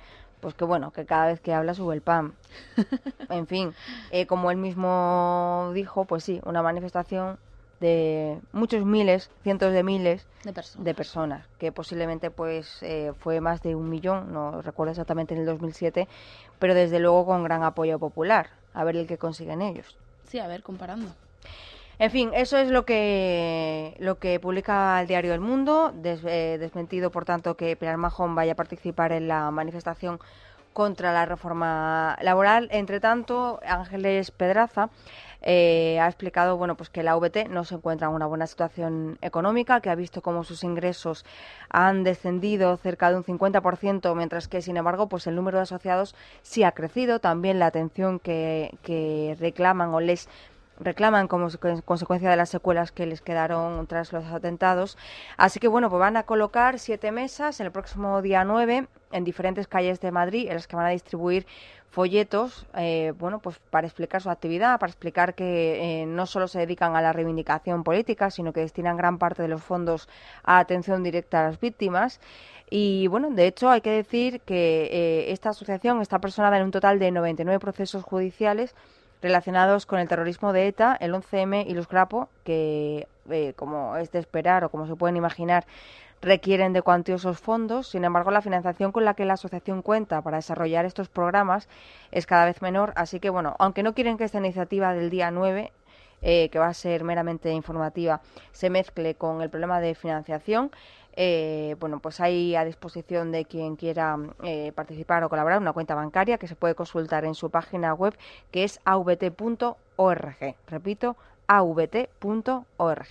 pues que bueno, que cada vez que habla sube el pan. en fin, eh, como él mismo dijo, pues sí, una manifestación de muchos miles, cientos de miles
De personas.
de personas, que posiblemente pues eh, fue más de un millón, no recuerdo exactamente en el 2007, pero desde luego con gran apoyo popular. A ver el que consiguen ellos.
Sí, a ver, comparando.
En fin, eso es lo que lo que publica el diario El Mundo, eh, desmentido por tanto que Pilar Majón vaya a participar en la manifestación contra la reforma laboral. Entre tanto, Ángeles Pedraza eh, ha explicado bueno, pues que la VT no se encuentra en una buena situación económica, que ha visto cómo sus ingresos han descendido cerca de un 50%, mientras que, sin embargo, pues el número de asociados sí ha crecido. También la atención que, que reclaman o les reclaman como secu- consecuencia de las secuelas que les quedaron tras los atentados. Así que bueno, pues van a colocar siete mesas el próximo día 9 en diferentes calles de Madrid, en las que van a distribuir folletos, eh, bueno, pues para explicar su actividad, para explicar que eh, no solo se dedican a la reivindicación política, sino que destinan gran parte de los fondos a atención directa a las víctimas. Y bueno, de hecho hay que decir que eh, esta asociación está personada en un total de 99 procesos judiciales relacionados con el terrorismo de ETA, el 11M y los Grapo, que, eh, como es de esperar o como se pueden imaginar, requieren de cuantiosos fondos. Sin embargo, la financiación con la que la asociación cuenta para desarrollar estos programas es cada vez menor. Así que, bueno, aunque no quieren que esta iniciativa del día 9 eh, que va a ser meramente informativa, se mezcle con el problema de financiación. Eh, bueno, pues hay a disposición de quien quiera eh, participar o colaborar una cuenta bancaria que se puede consultar en su página web que es avt.org. Repito, avt.org.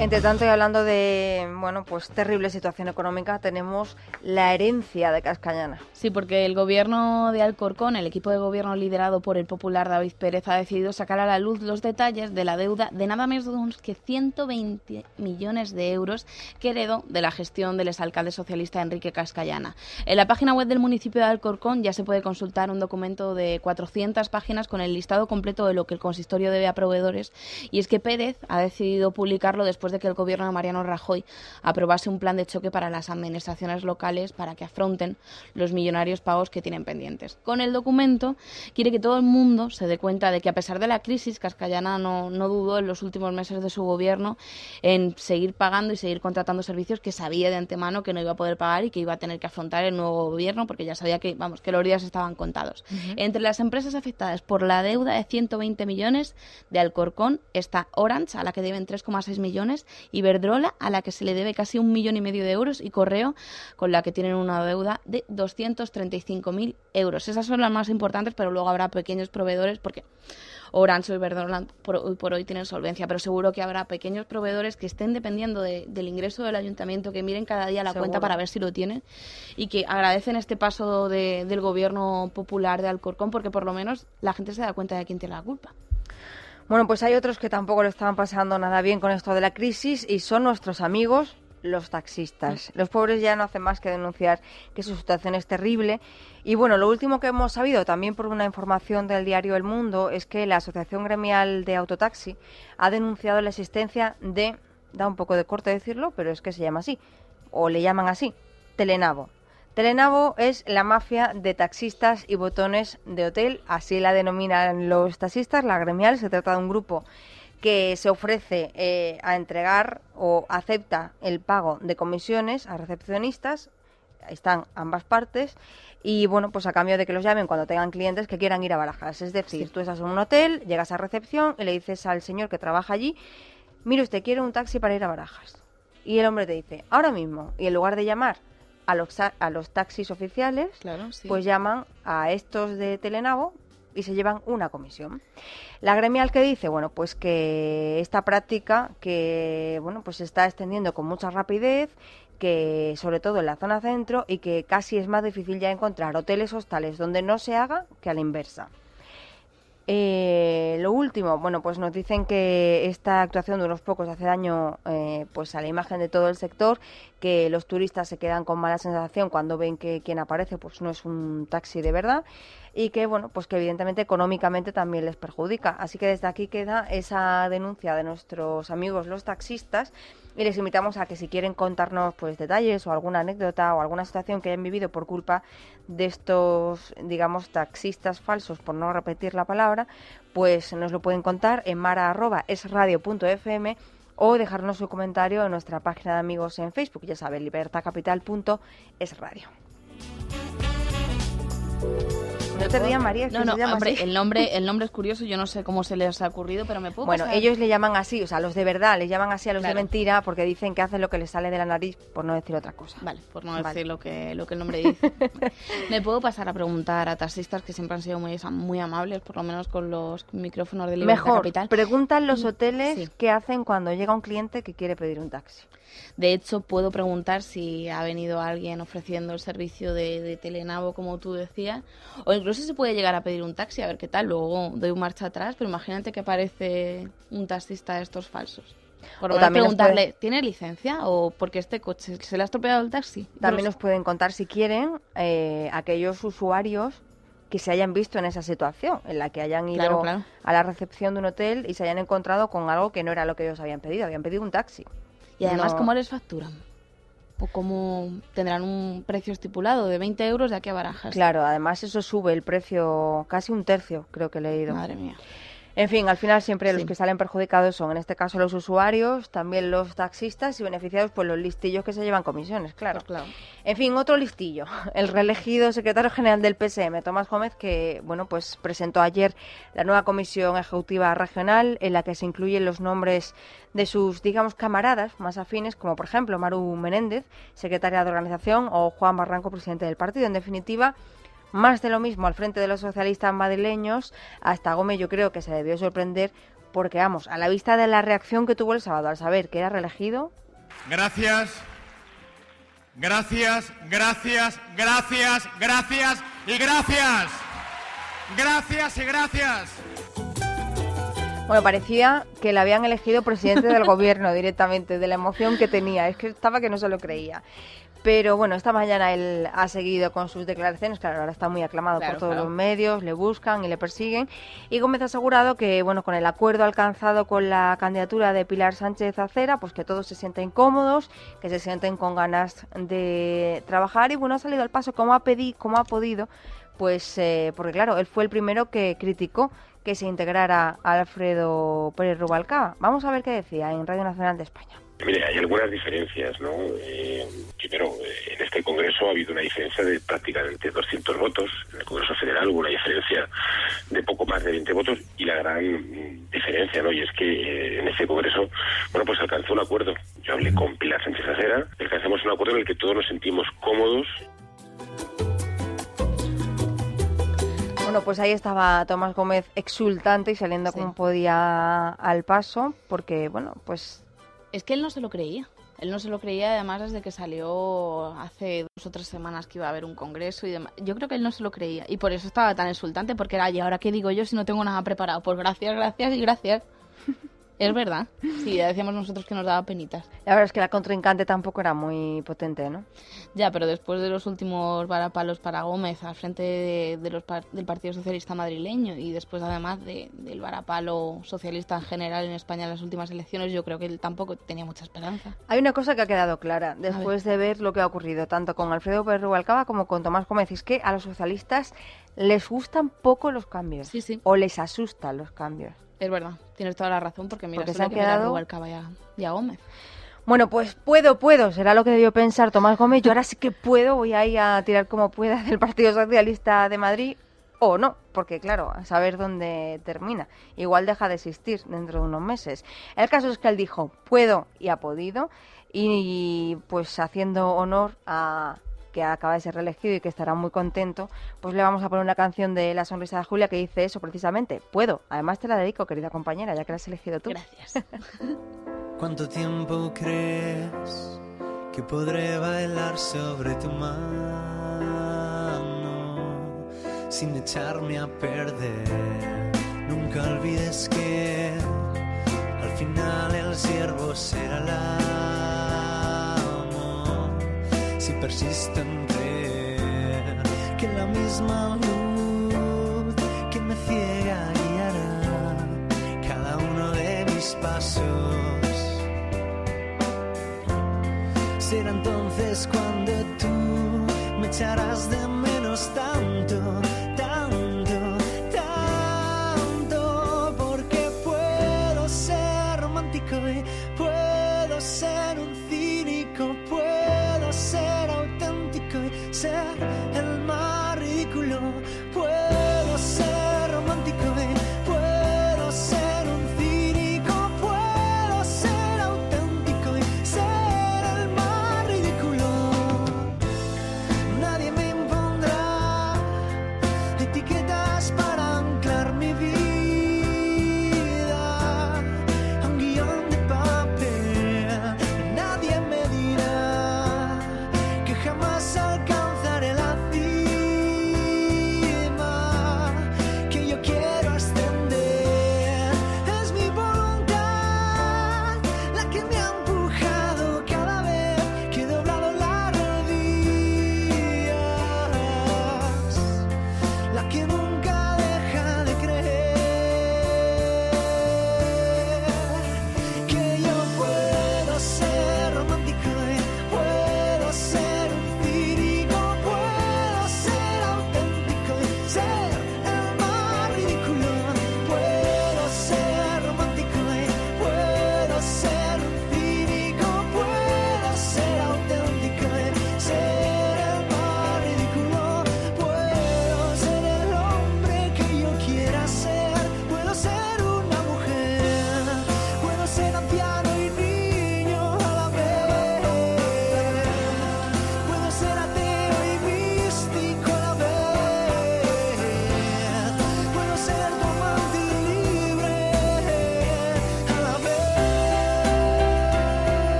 Entre tanto, y hablando de, bueno, pues terrible situación económica, tenemos la herencia de Cascañana.
Sí, porque el gobierno de Alcorcón, el equipo de gobierno liderado por el popular David Pérez, ha decidido sacar a la luz los detalles de la deuda de nada menos que 120 millones de euros que heredó de la gestión del exalcalde socialista Enrique Cascallana. En la página web del municipio de Alcorcón ya se puede consultar un documento de 400 páginas con el listado completo de lo que el consistorio debe a proveedores y es que Pérez ha decidido publicarlo después de que el gobierno de Mariano Rajoy aprobase un plan de choque para las administraciones locales para que afronten los millonarios pagos que tienen pendientes. Con el documento quiere que todo el mundo se dé cuenta de que a pesar de la crisis, Cascallana no, no dudó en los últimos meses de su gobierno en seguir pagando y seguir contratando servicios que sabía de antemano que no iba a poder pagar y que iba a tener que afrontar el nuevo gobierno porque ya sabía que, vamos, que los días estaban contados. Entre las empresas afectadas por la deuda de 120 millones de Alcorcón está Orange, a la que deben 3,6 millones, Iberdrola, a la que se le debe casi un millón y medio de euros, y Correo, con la que tienen una deuda de 235.000 euros. Esas son las más importantes, pero luego habrá pequeños proveedores porque Orange o Iberdrola por hoy por hoy tienen solvencia, pero seguro que habrá pequeños proveedores que estén dependiendo de- del ingreso del ayuntamiento, que miren cada día la
Seguro.
cuenta para ver si lo tienen y que agradecen este paso de- del gobierno popular de Alcorcón porque por lo menos la gente se da cuenta de quién tiene la culpa.
Bueno, pues hay otros que tampoco lo estaban pasando nada bien con esto de la crisis y son nuestros amigos los taxistas. Los pobres ya no hacen más que denunciar que su situación es terrible. Y bueno, lo último que hemos sabido, también por una información del diario El Mundo, es que la Asociación Gremial de Autotaxi ha denunciado la existencia de, da un poco de corte decirlo, pero es que se llama así, o le llaman así, Telenabo. Telenavo es la mafia de taxistas y botones de hotel, así la denominan los taxistas, la gremial. Se trata de un grupo que se ofrece eh, a entregar o acepta el pago de comisiones a recepcionistas. Están ambas partes. Y bueno, pues a cambio de que los llamen cuando tengan clientes que quieran ir a Barajas. Es decir, tú estás en un hotel, llegas a recepción y le dices al señor que trabaja allí, mire usted, quiere un taxi para ir a Barajas. Y el hombre te dice, ahora mismo. Y en lugar de llamar a los, a los taxis oficiales, pues llaman a estos de Telenavo y se llevan una comisión. La gremial que dice, bueno, pues que esta práctica que, bueno, pues se está extendiendo con mucha rapidez, que sobre todo en la zona centro y que casi es más difícil ya encontrar hoteles hostales donde no se haga que a la inversa. Eh, lo último, bueno, pues nos dicen que esta actuación de unos pocos hace daño eh, pues a la imagen de todo el sector, que los turistas se quedan con mala sensación cuando ven que quien aparece pues no es un taxi de verdad y que bueno pues que evidentemente económicamente también les perjudica. Así que desde aquí queda esa denuncia de nuestros amigos los taxistas y les invitamos a que si quieren contarnos pues detalles o alguna anécdota o alguna situación que hayan vivido por culpa de estos digamos taxistas falsos por no repetir la palabra pues nos lo pueden contar en mara@esradio.fm o dejarnos su comentario en nuestra página de amigos en Facebook, ya saben, libertacapital.esradio. No te rías, María.
no, no, hombre, el nombre, el nombre es curioso, yo no sé cómo se les ha ocurrido, pero me puedo
Bueno, ellos le llaman así, o sea, los de verdad, les llaman así a los de mentira porque dicen que hacen lo que les sale de la nariz, por no decir otra cosa.
Vale, por no decir lo que, lo que el nombre dice. me puedo pasar a preguntar a taxistas que siempre han sido muy, muy amables, por lo menos con los micrófonos de Libertad
Mejor,
Capital.
preguntan los hoteles qué hacen cuando llega un cliente que quiere pedir un taxi.
De hecho, puedo preguntar si ha venido alguien ofreciendo el servicio de, de Telenavo, como tú decías, o incluso se puede llegar a pedir un taxi, a ver qué tal. Luego doy un marcha atrás, pero imagínate que aparece un taxista de estos falsos. Por o también preguntarle, ¿tiene licencia o porque este coche se le ha estropeado el taxi?
También nos pueden contar, si quieren, eh, aquellos usuarios que se hayan visto en esa situación, en la que hayan ido a la recepción de un hotel y se hayan encontrado con algo que no era lo que ellos habían pedido, habían pedido un taxi.
Y además, ¿cómo les facturan? ¿O cómo tendrán un precio estipulado de 20 euros de aquí a Barajas?
Claro, además eso sube el precio casi un tercio, creo que he leído.
Madre mía.
En fin, al final siempre los que salen perjudicados son, en este caso, los usuarios, también los taxistas y beneficiados por los listillos que se llevan comisiones, claro.
Pues claro.
En fin, otro listillo, el reelegido secretario general del PSM, Tomás Gómez, que bueno, pues presentó ayer la nueva comisión ejecutiva regional en la que se incluyen los nombres de sus, digamos, camaradas más afines, como por ejemplo Maru Menéndez, secretaria de organización, o Juan Barranco, presidente del partido. En definitiva, más de lo mismo al frente de los socialistas madrileños. Hasta Gómez yo creo que se debió sorprender porque, vamos, a la vista de la reacción que tuvo el sábado al saber que era reelegido.
Gracias, gracias, gracias, gracias, gracias y gracias. Gracias y gracias.
Bueno, parecía que le habían elegido presidente del gobierno directamente, de la emoción que tenía. Es que estaba que no se lo creía. Pero bueno, esta mañana él ha seguido con sus declaraciones, claro, ahora está muy aclamado por todos los medios, le buscan y le persiguen. Y Gómez ha asegurado que, bueno, con el acuerdo alcanzado con la candidatura de Pilar Sánchez Acera, pues que todos se sienten cómodos, que se sienten con ganas de trabajar y, bueno, ha salido al paso como ha, pedido, como ha podido, pues eh, porque, claro, él fue el primero que criticó que se integrara Alfredo Pérez Rubalcaba. Vamos a ver qué decía en Radio Nacional de España.
Mire, hay algunas diferencias, ¿no? Eh, primero, eh, en este Congreso ha habido una diferencia de prácticamente 200 votos. En el Congreso Federal hubo una diferencia de poco más de 20 votos y la gran diferencia, ¿no? Y es que eh, en ese Congreso, bueno, pues alcanzó un acuerdo. Yo hablé con Pilar Sánchez Acera, alcanzamos un acuerdo en el que todos nos sentimos cómodos.
Bueno, pues ahí estaba Tomás Gómez exultante y saliendo como podía al paso, porque, bueno, pues
es que él no se lo creía. Él no se lo creía además desde que salió hace dos o tres semanas que iba a haber un congreso y demás. Yo creo que él no se lo creía y por eso estaba tan insultante porque era, ¿y ahora qué digo yo si no tengo nada preparado? Pues gracias, gracias y gracias. Es verdad. Sí, ya decíamos nosotros que nos daba penitas.
La verdad es que la contrincante tampoco era muy potente, ¿no?
Ya, pero después de los últimos varapalos para Gómez al frente de, los del Partido Socialista madrileño y después además del varapalo socialista en general en España en las últimas elecciones, yo creo que él tampoco tenía mucha esperanza.
Hay una cosa que ha quedado clara después de ver lo que ha ocurrido tanto con Alfredo Pérez Rubalcaba como con Tomás Gómez. Es que a los socialistas les gustan poco los cambios.
Sí, sí.
O les asustan los cambios.
Es verdad, tienes toda la razón, porque mira, se han quedado y a, Gómez.
Bueno, pues puedo, puedo, será lo que debió pensar Tomás Gómez. Yo ahora sí que puedo, voy a ir a tirar como pueda del Partido Socialista de Madrid o no, porque claro, a saber dónde termina. Igual deja de existir dentro de unos meses. El caso es que él dijo, puedo y ha podido, y pues haciendo honor a que acaba de ser reelegido y que estará muy contento, pues le vamos a poner una canción de La Sonrisa de Julia que dice eso precisamente. Puedo. Además te la dedico, querida compañera, ya que la has elegido tú.
Gracias.
¿Cuánto tiempo crees que podré bailar sobre tu mano sin echarme a perder? Nunca olvides que al final el siervo será la si persiste en creer que la misma luz que me ciega guiará cada uno de mis pasos. Será entonces cuando tú me echarás de menos tanto,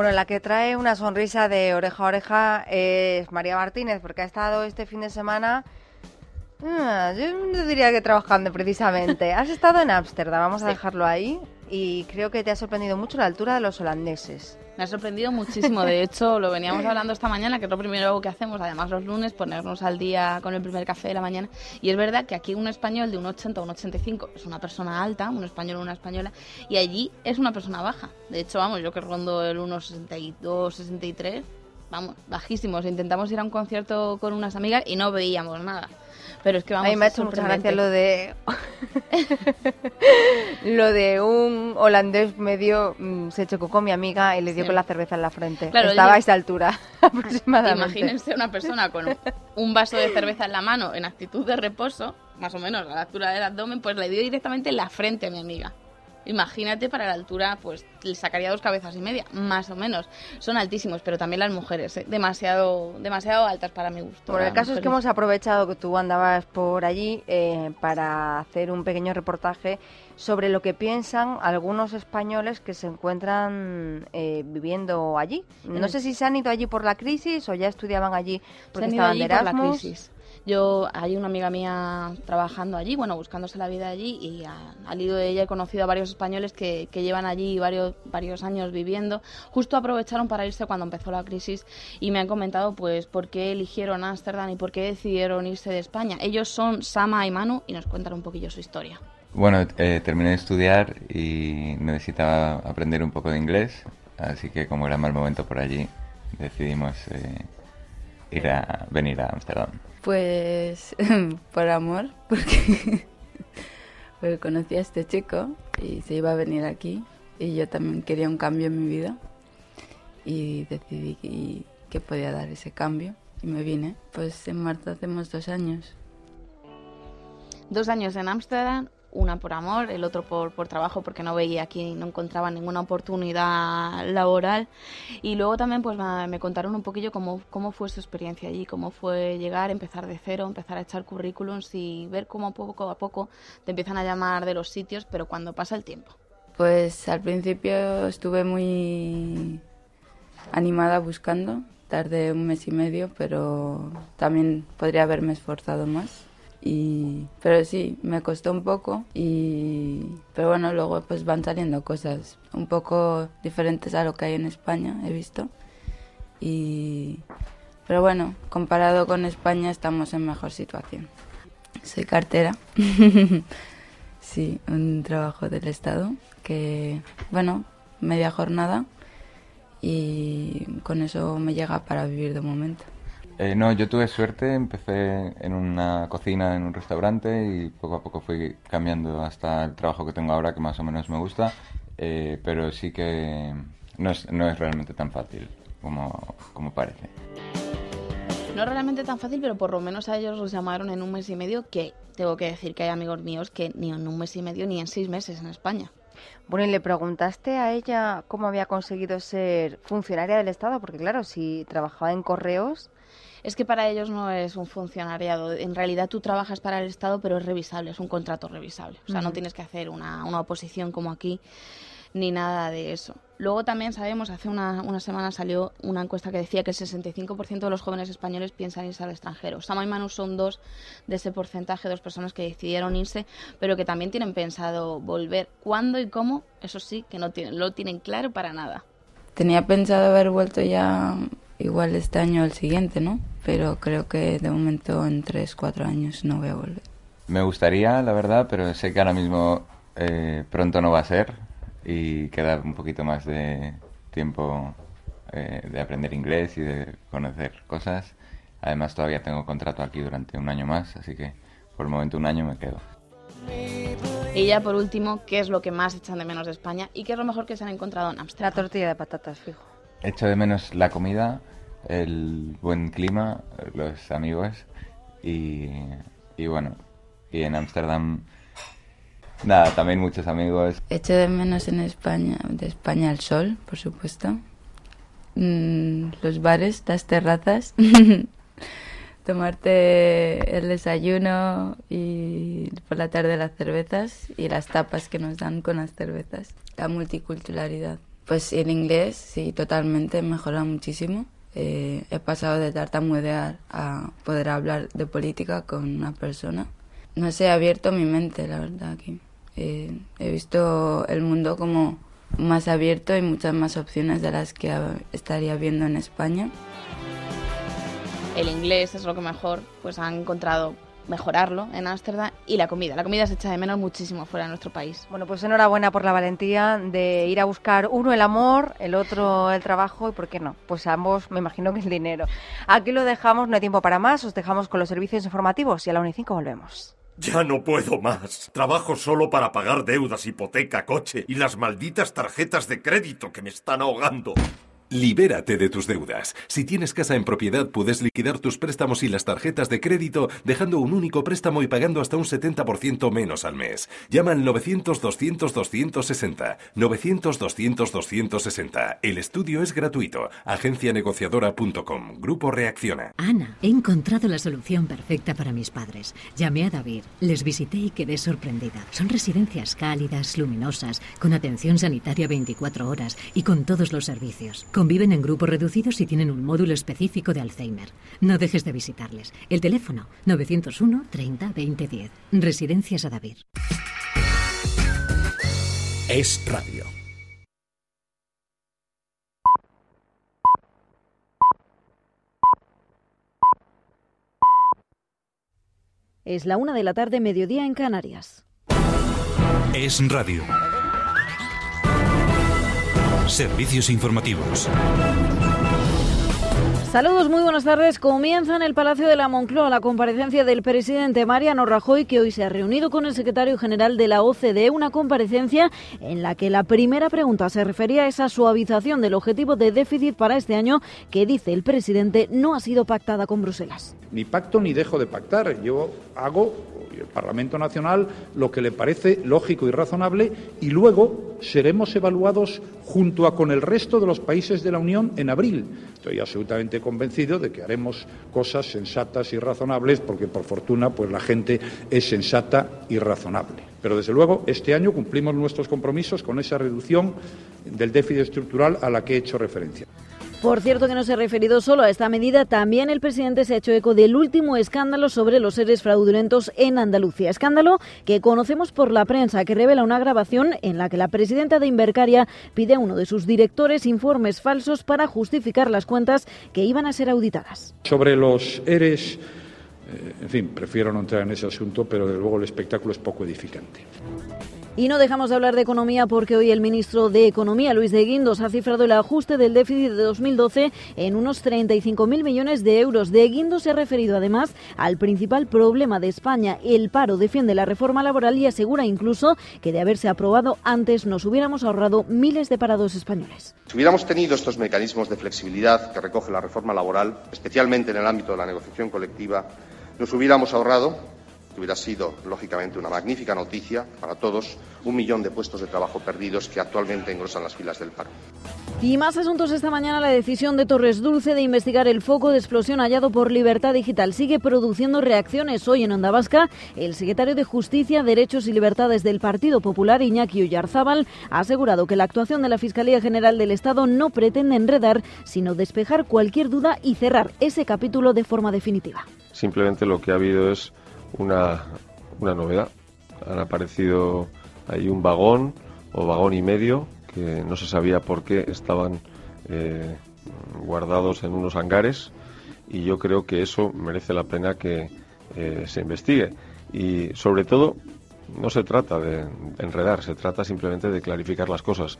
Bueno, la que trae una sonrisa de oreja a oreja es María Martínez, porque ha estado este fin de semana, ah, yo no diría que trabajando precisamente. Has estado en Ámsterdam, vamos a dejarlo ahí, y creo que te ha sorprendido mucho la altura de los holandeses.
Me ha sorprendido muchísimo. De hecho, lo veníamos hablando esta mañana, que es lo primero que hacemos, además los lunes, ponernos al día con el primer café de la mañana. Y es verdad que aquí un español de un 80 o un 85 es una persona alta, un español o una española, y allí es una persona baja. De hecho, vamos, yo que rondo el 1,62, 63, vamos, bajísimos. Intentamos ir a un concierto con unas amigas y no veíamos nada. Pero es que vamos
a mí me ha hecho mucha gracia lo de lo de un holandés medio mm, se chocó con mi amiga y le dio
Sí.
con la cerveza en la frente.
Claro,
Estaba
yo-
a esa altura aproximadamente.
Imagínense una persona con un vaso de cerveza en la mano en actitud de reposo, más o menos a la altura del abdomen, pues le dio directamente en la frente a mi amiga. Imagínate para la altura, pues le sacaría dos cabezas y media, más o menos. Son altísimos, pero también las mujeres, ¿eh? demasiado, demasiado altas para mi gusto.
Bueno, el caso es que hemos aprovechado que tú andabas por allí eh, para hacer un pequeño reportaje sobre lo que piensan algunos españoles que se encuentran eh, viviendo allí. No sé si se han ido allí por la crisis o ya estudiaban allí
Se
porque
han ido
estaban
allí
de
por la
Erasmus.
crisis. Yo, hay una amiga mía trabajando allí, bueno, buscándose la vida allí, y a- al hilo de ella he conocido a varios españoles que, que llevan allí varios, varios años viviendo. Justo aprovecharon para irse cuando empezó la crisis y me han comentado, pues, por qué eligieron Ámsterdam y por qué decidieron irse de España. Ellos son Sama y Manu y nos cuentan un poquillo su historia.
Bueno, eh, terminé de estudiar y necesitaba aprender un poco de inglés, así que como era mal momento por allí, decidimos eh, ir a venir a Ámsterdam.
Pues por amor, porque, porque conocí a este chico y se iba a venir aquí y yo también quería un cambio en mi vida y decidí que, que podía dar ese cambio y me vine. Pues en marzo hacemos dos años.
Dos años en Ámsterdam, una por amor, el otro por, por trabajo porque no veía aquí, no encontraba ninguna oportunidad laboral. Y luego también pues me, contaron un poquillo cómo, cómo fue su experiencia allí, cómo fue llegar, empezar de cero, empezar a echar currículums y ver cómo poco a poco te empiezan a llamar de los sitios, pero cuando pasa el tiempo.
Pues al principio estuve muy animada buscando, tardé un mes y medio, pero también podría haberme esforzado más. Y, pero sí, me costó un poco y pero bueno, luego pues van saliendo cosas un poco diferentes a lo que hay en España, he visto. Y pero bueno, comparado con España estamos en mejor situación. Soy cartera. sí, un trabajo del Estado que, bueno, media jornada y con eso me llega para vivir de momento.
Eh, no, yo tuve suerte, empecé en una cocina en un restaurante y poco a poco fui cambiando hasta el trabajo que tengo ahora que más o menos me gusta, eh, pero sí que no es, no es realmente tan fácil como, como parece.
No es realmente tan fácil, pero por lo menos a ellos los llamaron en un mes y medio, que tengo que decir que hay amigos míos que ni en un mes y medio ni en seis meses en España.
Bueno, y le preguntaste a ella cómo había conseguido ser funcionaria del Estado, porque claro, si trabajaba en correos,
Es que para ellos no es un funcionariado. En realidad tú trabajas para el Estado, pero es revisable, es un contrato revisable. O sea, no tienes que hacer una, una oposición como aquí, ni nada de eso. Luego también sabemos, hace una, una semana salió una encuesta que decía que el 65% de los jóvenes españoles piensan irse al extranjero. Sama y Manu son dos de ese porcentaje, dos personas que decidieron irse, pero que también tienen pensado volver. ¿Cuándo y cómo? Eso sí, que no tienen, lo tienen claro para nada.
Tenía pensado haber vuelto ya igual este año o el siguiente, ¿no? Pero creo que de momento en tres, cuatro años no voy a volver.
Me gustaría, la verdad, pero sé que ahora mismo eh, pronto no va a ser y queda un poquito más de tiempo eh, de aprender inglés y de conocer cosas. Además, todavía tengo contrato aquí durante un año más, así que por el momento un año me quedo.
Y ya por último, ¿qué es lo que más echan de menos de España y qué es lo mejor que se han encontrado en Ámsterdam?
la tortilla de patatas, fijo.
Echo de menos la comida, el buen clima, los amigos y, bueno, y en Ámsterdam, nada, también muchos amigos.
Echo de menos en España, de España el sol, por supuesto. Mm, los bares, las terrazas. Tomarte el desayuno y por la tarde las cervezas y las tapas que nos dan con las cervezas. La multiculturalidad. Pues el inglés, sí, totalmente, mejora muchísimo. Eh, he pasado de tartamudear a poder hablar de política con una persona. No sé, he abierto mi mente, la verdad, aquí. Eh, he visto el mundo como más abierto y muchas más opciones de las que estaría viendo en España.
El inglés es lo que mejor pues han encontrado mejorarlo en Ámsterdam y la comida. La comida se echa de menos muchísimo fuera de nuestro país.
Bueno, pues enhorabuena por la valentía de ir a buscar uno el amor, el otro el trabajo y, ¿por qué no? Pues ambos, me imagino que el dinero. Aquí lo dejamos, no hay tiempo para más, os dejamos con los servicios informativos y a la 1 y 5 volvemos.
Ya no puedo más. Trabajo solo para pagar deudas, hipoteca, coche y las malditas tarjetas de crédito que me están ahogando.
Libérate de tus deudas. Si tienes casa en propiedad, puedes liquidar tus préstamos y las tarjetas de crédito dejando un único préstamo y pagando hasta un 70% menos al mes. Llama al 900-200-260. 900-200-260. El estudio es gratuito. Agencianegociadora.com. Grupo Reacciona.
Ana, he encontrado la solución perfecta para mis padres. Llamé a David, les visité y quedé sorprendida. Son residencias cálidas, luminosas, con atención sanitaria 24 horas y con todos los servicios. Conviven en grupos reducidos y tienen un módulo específico de Alzheimer. No dejes de visitarles. El teléfono 901 30 2010. Residencias a David.
Es radio.
Es la una de la tarde, mediodía en Canarias.
Es radio. Servicios informativos.
Saludos, muy buenas tardes. Comienza en el Palacio de la Moncloa la comparecencia del presidente Mariano Rajoy, que hoy se ha reunido con el secretario general de la OCDE, una comparecencia en la que la primera pregunta se refería a esa suavización del objetivo de déficit para este año que, dice el presidente, no ha sido pactada con Bruselas.
Ni pacto ni dejo de pactar. Yo hago, el Parlamento Nacional, lo que le parece lógico y razonable y luego seremos evaluados junto a con el resto de los países de la Unión en abril. Estoy absolutamente convencido de que haremos cosas sensatas y razonables porque por fortuna pues la gente es sensata y razonable. Pero desde luego este año cumplimos nuestros compromisos con esa reducción del déficit estructural a la que he hecho referencia.
Por cierto que no se ha referido solo a esta medida, también el presidente se ha hecho eco del último escándalo sobre los seres fraudulentos en Andalucía. Escándalo que conocemos por la prensa, que revela una grabación en la que la presidenta de Invercaria pide a uno de sus directores informes falsos para justificar las cuentas que iban a ser auditadas.
Sobre los ERES, eh, en fin, prefiero no entrar en ese asunto, pero desde luego el espectáculo es poco edificante.
Y no dejamos de hablar de economía porque hoy el ministro de Economía, Luis de Guindos, ha cifrado el ajuste del déficit de 2012 en unos 35.000 millones de euros. De Guindos se ha referido además al principal problema de España, el paro. Defiende la reforma laboral y asegura incluso que de haberse aprobado antes nos hubiéramos ahorrado miles de parados españoles.
Si hubiéramos tenido estos mecanismos de flexibilidad que recoge la reforma laboral, especialmente en el ámbito de la negociación colectiva, nos hubiéramos ahorrado que hubiera sido, lógicamente, una magnífica noticia para todos, un millón de puestos de trabajo perdidos que actualmente engrosan las filas del paro.
Y más asuntos esta mañana. La decisión de Torres Dulce de investigar el foco de explosión hallado por Libertad Digital sigue produciendo reacciones. Hoy en Onda Vasca, el secretario de Justicia, Derechos y Libertades del Partido Popular, Iñaki Uyarzábal, ha asegurado que la actuación de la Fiscalía General del Estado no pretende enredar, sino despejar cualquier duda y cerrar ese capítulo de forma definitiva.
Simplemente lo que ha habido es una, una novedad. Han aparecido ahí un vagón o vagón y medio que no se sabía por qué estaban eh, guardados en unos hangares y yo creo que eso merece la pena que eh, se investigue. Y sobre todo, no se trata de enredar, se trata simplemente de clarificar las cosas.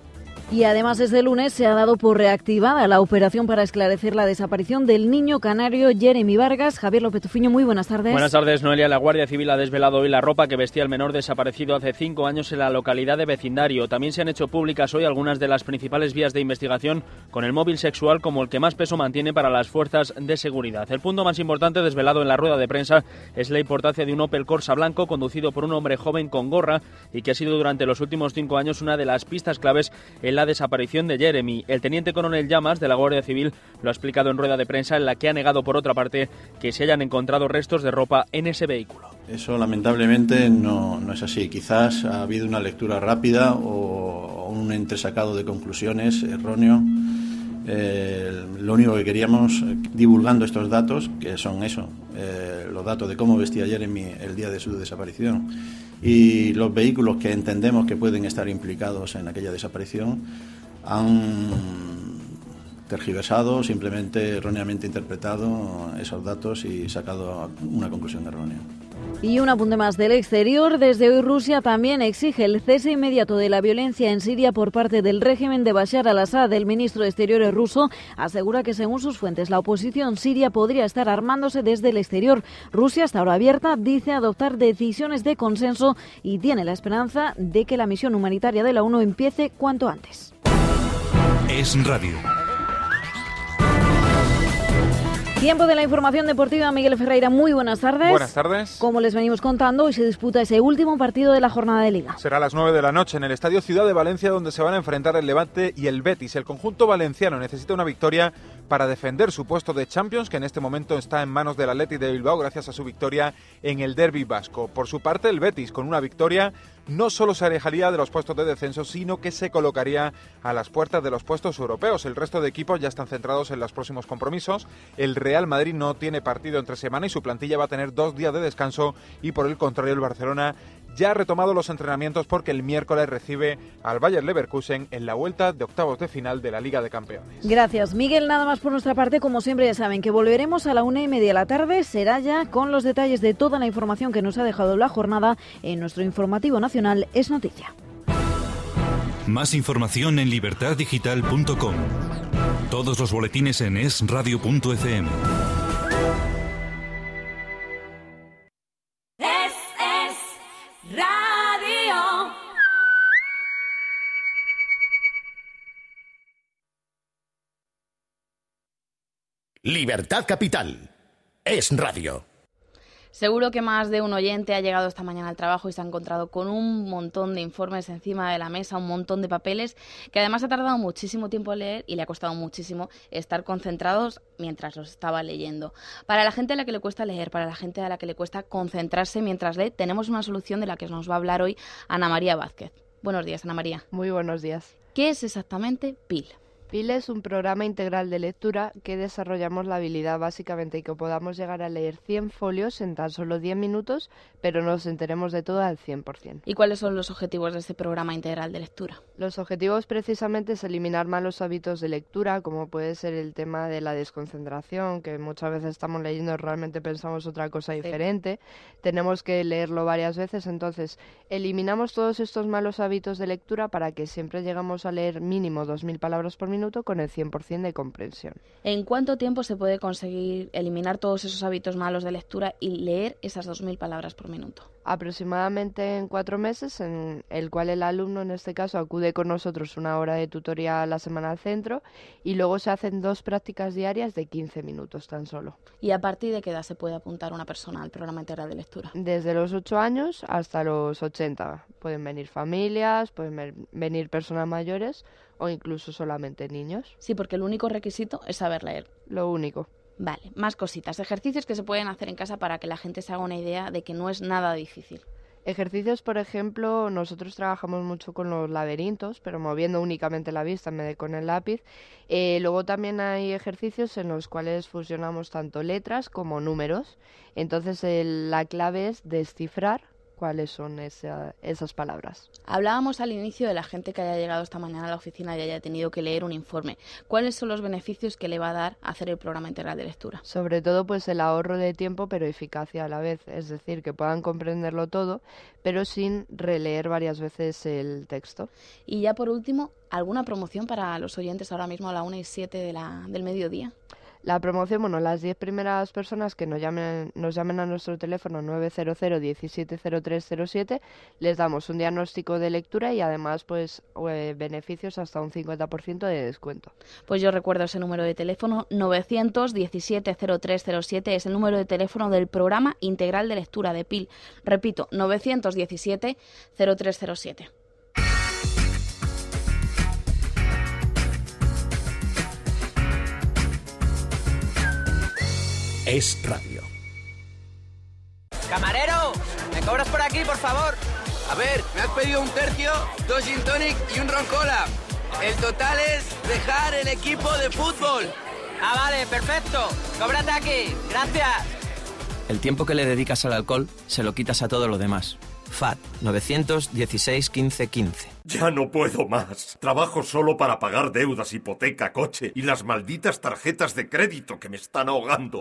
Y además este lunes se ha dado por reactivada la operación para esclarecer la desaparición del niño canario Jeremy Vargas. Javier López Tufiño, muy buenas tardes.
Buenas tardes, Noelia. La Guardia Civil ha desvelado hoy la ropa que vestía el menor desaparecido hace cinco años en la localidad de Vecindario. También se han hecho públicas hoy algunas de las principales vías de investigación con el móvil sexual como el que más peso mantiene para las fuerzas de seguridad. El punto más importante desvelado en la rueda de prensa es la importancia de un Opel Corsa blanco conducido por un hombre joven con gorra y que ha sido durante los últimos cinco años una de las pistas claves en la desaparición de Jeremy. El teniente coronel Llamas de la Guardia Civil lo ha explicado en rueda de prensa en la que ha negado por otra parte que se hayan encontrado restos de ropa en ese vehículo.
Eso lamentablemente no, no es así. Quizás ha habido una lectura rápida o un entresacado de conclusiones erróneo. Eh, lo único que queríamos eh, divulgando estos datos, que son eso, eh, los datos de cómo vestía Jeremy el día de su desaparición y los vehículos que entendemos que pueden estar implicados en aquella desaparición, han tergiversado, simplemente erróneamente interpretado esos datos y sacado una conclusión errónea.
Y un apunte más del exterior. Desde hoy Rusia también exige el cese inmediato de la violencia en Siria por parte del régimen de Bashar al-Assad. El ministro de Exteriores ruso asegura que según sus fuentes la oposición siria podría estar armándose desde el exterior. Rusia, hasta ahora abierta, dice adoptar decisiones de consenso y tiene la esperanza de que la misión humanitaria de la ONU empiece cuanto antes.
Es radio.
Tiempo de la información deportiva. Miguel Ferreira, muy buenas tardes.
Buenas tardes.
Como les venimos contando, hoy se disputa ese último partido de la jornada de liga.
Será a las 9 de la noche en el Estadio Ciudad de Valencia donde se van a enfrentar el Levante y el Betis. El conjunto valenciano necesita una victoria para defender su puesto de Champions, que en este momento está en manos del Athletic de Bilbao gracias a su victoria en el Derby Vasco. Por su parte, el Betis, con una victoria, no solo se alejaría de los puestos de descenso, sino que se colocaría a las puertas de los puestos europeos. El resto de equipos ya están centrados en los próximos compromisos. El Real Madrid no tiene partido entre semana y su plantilla va a tener dos días de descanso y por el contrario el Barcelona ya ha retomado los entrenamientos porque el miércoles recibe al Bayer Leverkusen en la vuelta de octavos de final de la Liga de Campeones.
Gracias, Miguel. Nada más por nuestra parte. Como siempre, ya saben que volveremos a la una y media de la tarde. Será ya con los detalles de toda la información que nos ha dejado la jornada en nuestro informativo nacional Es Noticia.
Más información en libertaddigital.com. Todos los boletines en esradio.fm.
Libertad Capital. Es radio.
Seguro que más de un oyente ha llegado esta mañana al trabajo y se ha encontrado con un montón de informes encima de la mesa, un montón de papeles, que además ha tardado muchísimo tiempo en leer y le ha costado muchísimo estar concentrados mientras los estaba leyendo. Para la gente a la que le cuesta leer, para la gente a la que le cuesta concentrarse mientras lee, tenemos una solución de la que nos va a hablar hoy Ana María Vázquez. Buenos días, Ana María.
Muy buenos días.
¿Qué es exactamente PIL?
PIL es un programa integral de lectura que desarrollamos la habilidad básicamente y que podamos llegar a leer 100 folios en tan solo 10 minutos, pero nos enteremos de todo al 100%.
¿Y cuáles son los objetivos de este programa integral de lectura?
Los objetivos precisamente es eliminar malos hábitos de lectura, como puede ser el tema de la desconcentración, que muchas veces estamos leyendo y realmente pensamos otra cosa diferente. Tenemos que leerlo varias veces, entonces eliminamos todos estos malos hábitos de lectura para que siempre llegamos a leer mínimo 2.000 palabras por minuto con el 100% de comprensión.
¿En cuánto tiempo se puede conseguir eliminar todos esos hábitos malos de lectura y leer esas 2.000 palabras por minuto?
Aproximadamente en cuatro meses, en el cual el alumno en este caso acude con nosotros una hora de tutoría a la semana al centro y luego se hacen dos prácticas diarias de 15 minutos tan solo.
¿Y a partir de qué edad se puede apuntar una persona al programa integral de lectura?
Desde los 8 años hasta los 80. Pueden venir familias, pueden ven- venir personas mayores o incluso solamente niños.
Sí, porque el único requisito es saber leer.
Lo único.
Vale, más cositas. Ejercicios que se pueden hacer en casa para que la gente se haga una idea de que no es nada difícil.
Ejercicios, por ejemplo, nosotros trabajamos mucho con los laberintos, pero moviendo únicamente la vista en vez de con el lápiz. Eh, luego también hay ejercicios en los cuales fusionamos tanto letras como números. Entonces el- la clave es descifrar cuáles son esa- esas palabras.
Hablábamos al inicio de la gente que haya llegado esta mañana a la oficina y haya tenido que leer un informe. ¿Cuáles son los beneficios que le va a dar hacer el programa integral de lectura?
Sobre todo pues el ahorro de tiempo pero eficacia a la vez, es decir, que puedan comprenderlo todo, pero sin releer varias veces el texto.
Y ya por último, ¿alguna promoción para los oyentes ahora mismo a la 1 y 7 de la, del mediodía?
La promoción, bueno, las 10 primeras personas que nos llamen, nos llamen a nuestro teléfono 900 170307 les damos un diagnóstico de lectura y además pues eh, beneficios hasta un 50% de descuento.
Pues yo recuerdo ese número de teléfono 917-0307, es el número de teléfono del programa integral de lectura de PIL. Repito, 917-0307.
Es radio.
¡Camarero! ¿Me cobras por aquí, por favor? A ver, me has pedido un tercio, dos gin tonic y un ron cola. El total es dejar el equipo de fútbol. Ah, vale, perfecto. Cóbrate aquí. Gracias.
El tiempo que le dedicas al alcohol se lo quitas a todo lo demás. FAT 916 15 15.
Ya no puedo más. Trabajo solo para pagar deudas, hipoteca, coche y las malditas tarjetas de crédito que me están ahogando.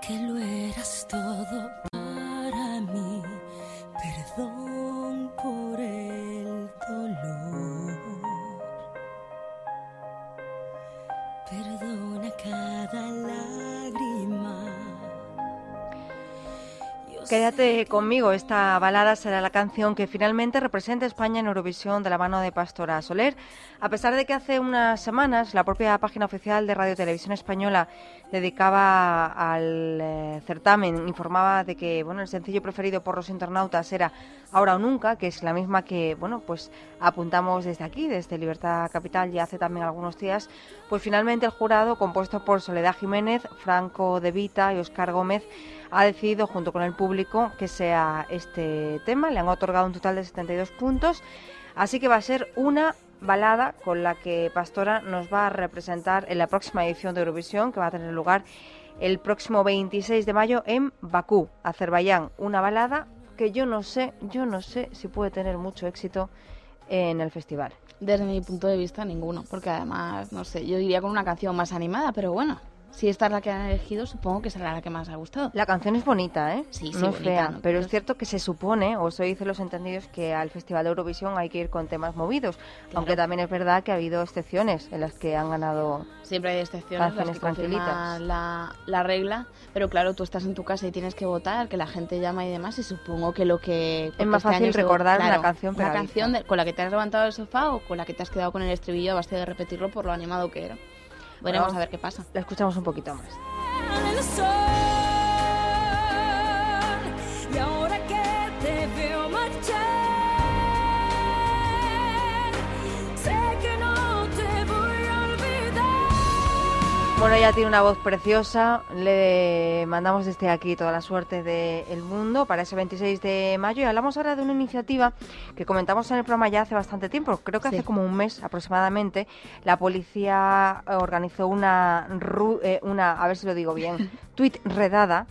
que lo eras todo
Quédate conmigo, esta balada será la canción que finalmente represente a España en Eurovisión de la mano de Pastora Soler. A pesar de que hace unas semanas la propia página oficial de Radio Televisión Española dedicaba al eh, certamen, informaba de que bueno, el sencillo preferido por los internautas era Ahora o Nunca, que es la misma que bueno, pues apuntamos desde aquí, desde Libertad Capital, ya hace también algunos días, pues finalmente el jurado, compuesto por Soledad Jiménez, Franco De Vita y Oscar Gómez, ha decidido junto con el público que sea este tema. Le han otorgado un total de 72 puntos. Así que va a ser una balada con la que Pastora nos va a representar en la próxima edición de Eurovisión que va a tener lugar el próximo 26 de mayo en Bakú, Azerbaiyán. Una balada que yo no sé, yo no sé si puede tener mucho éxito en el festival.
Desde mi punto de vista, ninguno, porque además, no sé, yo diría con una canción más animada, pero bueno, si esta es la que han elegido, supongo que será la que más ha gustado.
La canción es bonita, ¿eh?
Sí, sí,
no es
bonita,
fea,
no,
pero es cierto que se supone, o eso dicen los entendidos, que al Festival de Eurovisión hay que ir con temas movidos, aunque también es verdad que ha habido excepciones en las que han ganado
Siempre hay excepciones las que
tranquilitas.
la, la regla, pero claro, tú estás en tu casa y tienes que votar, que la gente llama y demás, y supongo que lo que... porque
más
este
fácil
se-
recordar una
claro,
canción
Una canción de- con la que te has levantado del sofá o con la que te has quedado con el estribillo a base de repetirlo por lo animado que era. Veremos
Bueno,
a ver qué pasa.
La escuchamos un poquito más. Bueno, ella tiene una voz preciosa, le mandamos desde aquí toda la suerte del mundo para ese 26 de mayo. Y hablamos ahora de una iniciativa que comentamos en el programa ya hace bastante tiempo, creo que hace como un mes aproximadamente, la policía organizó una, eh, una a ver si lo digo bien, tweet redada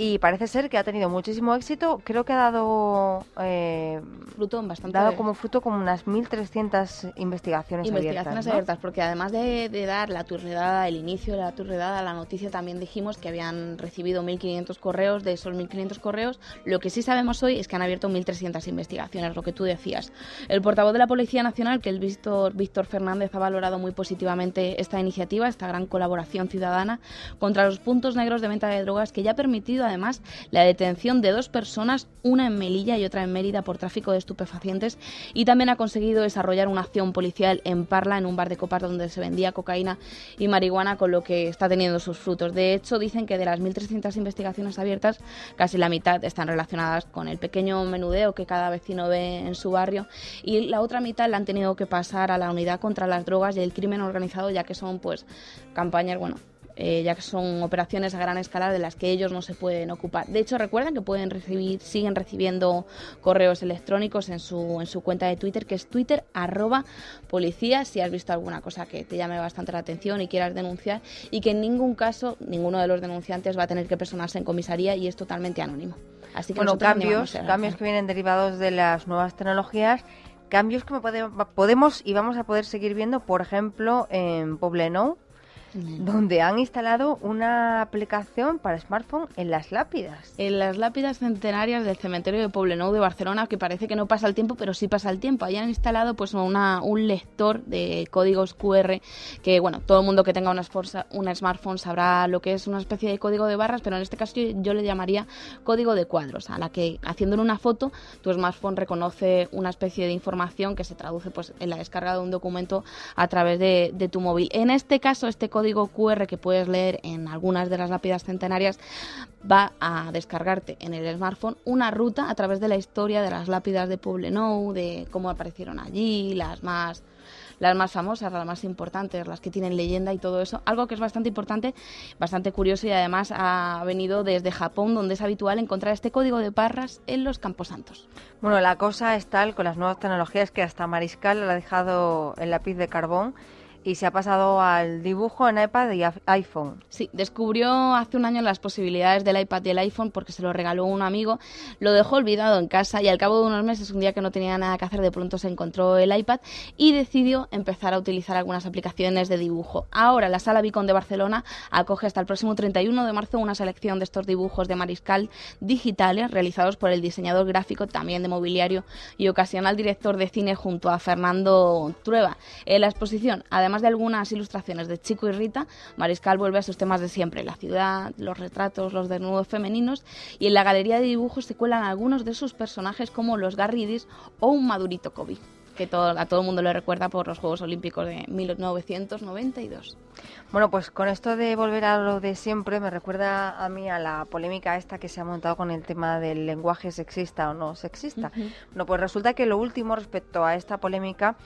y parece ser que ha tenido muchísimo éxito, creo que ha dado... eh,
Fruto bastante...
dado como fruto como unas 1.300 investigaciones,
Investigaciones
abiertas. ¿no?
abiertas, porque además de, de dar la turredada, el inicio de la turredada, la noticia también dijimos que habían recibido 1.500 correos, de esos 1.500 correos, lo que sí sabemos hoy es que han abierto 1.300 investigaciones, lo que tú decías. El portavoz de la Policía Nacional, que es Víctor, Víctor Fernández, ha valorado muy positivamente esta iniciativa, esta gran colaboración ciudadana contra los puntos negros de venta de drogas, que ya ha permitido además la detención de dos personas, una en Melilla y otra en Mérida, por tráfico de estupefacientes, y también ha conseguido desarrollar una acción policial en Parla, en un bar de copas donde se vendía cocaína y marihuana, con lo que está teniendo sus frutos. De hecho, dicen que de las 1.300 investigaciones abiertas, casi la mitad están relacionadas con el pequeño menudeo que cada vecino ve en su barrio, y la otra mitad la han tenido que pasar a la unidad contra las drogas y el crimen organizado, ya que son pues campañas, bueno, eh, ya que son operaciones a gran escala de las que ellos no se pueden ocupar. De hecho, recuerden que pueden recibir, siguen recibiendo correos electrónicos en su, en su cuenta de Twitter, que es Twitter arroba policía, si has visto alguna cosa que te llame bastante la atención y quieras denunciar, y que en ningún caso ninguno de los denunciantes va a tener que personarse en comisaría y es totalmente anónimo. Así que
bueno, cambios, cambios que vienen derivados de las nuevas tecnologías, cambios que podemos y vamos a poder seguir viendo, por ejemplo, en Poblenou, donde han instalado una aplicación para smartphone en las lápidas.
En las lápidas centenarias del cementerio de Poblenou de Barcelona, que parece que no pasa el tiempo, pero sí pasa el tiempo. Ahí han instalado pues una, un lector de códigos QR que, bueno, todo el mundo que tenga una, una smartphone sabrá lo que es una especie de código de barras, pero en este caso yo, yo le llamaría código de cuadros, a la que haciéndole una foto, tu smartphone reconoce una especie de información que se traduce pues en la descarga de un documento a través de, de tu móvil. En este caso, este código QR que puedes leer en algunas de las lápidas centenarias va a descargarte en el smartphone una ruta a través de la historia de las lápidas de Poblenou, de cómo aparecieron allí, las más las más famosas, las más importantes, las que tienen leyenda y todo eso. Algo que es bastante importante, bastante curioso y además ha venido desde Japón, donde es habitual encontrar este código de barras en los camposantos.
Bueno, la cosa es tal con las nuevas tecnologías que hasta Mariscal le ha dejado el lápiz de carbón y se ha pasado al dibujo en iPad y iPhone.
Sí, descubrió hace un año las posibilidades del iPad y el iPhone porque se lo regaló un amigo, lo dejó olvidado en casa y al cabo de unos meses, un día que no tenía nada que hacer, de pronto se encontró el iPad y decidió empezar a utilizar algunas aplicaciones de dibujo. Ahora la Sala Vicon de Barcelona acoge hasta el próximo 31 de marzo una selección de estos dibujos de mariscal digitales realizados por el diseñador gráfico, también de mobiliario y ocasional director de cine junto a Fernando Trueba. En la exposición, además de algunas ilustraciones de Chico y Rita, Mariscal vuelve a sus temas de siempre, la ciudad, los retratos, los desnudos femeninos, y en la galería de dibujos se cuelan algunos de sus personajes como los Garridis o un Madurito Kobe, que todo- a todo el mundo le recuerda por los Juegos Olímpicos de 1992.
Bueno, pues con esto de volver a lo de siempre me recuerda a mí a la polémica esta que se ha montado con el tema del lenguaje sexista o no sexista.
Ujú.
Bueno, pues resulta que lo último respecto a esta polémica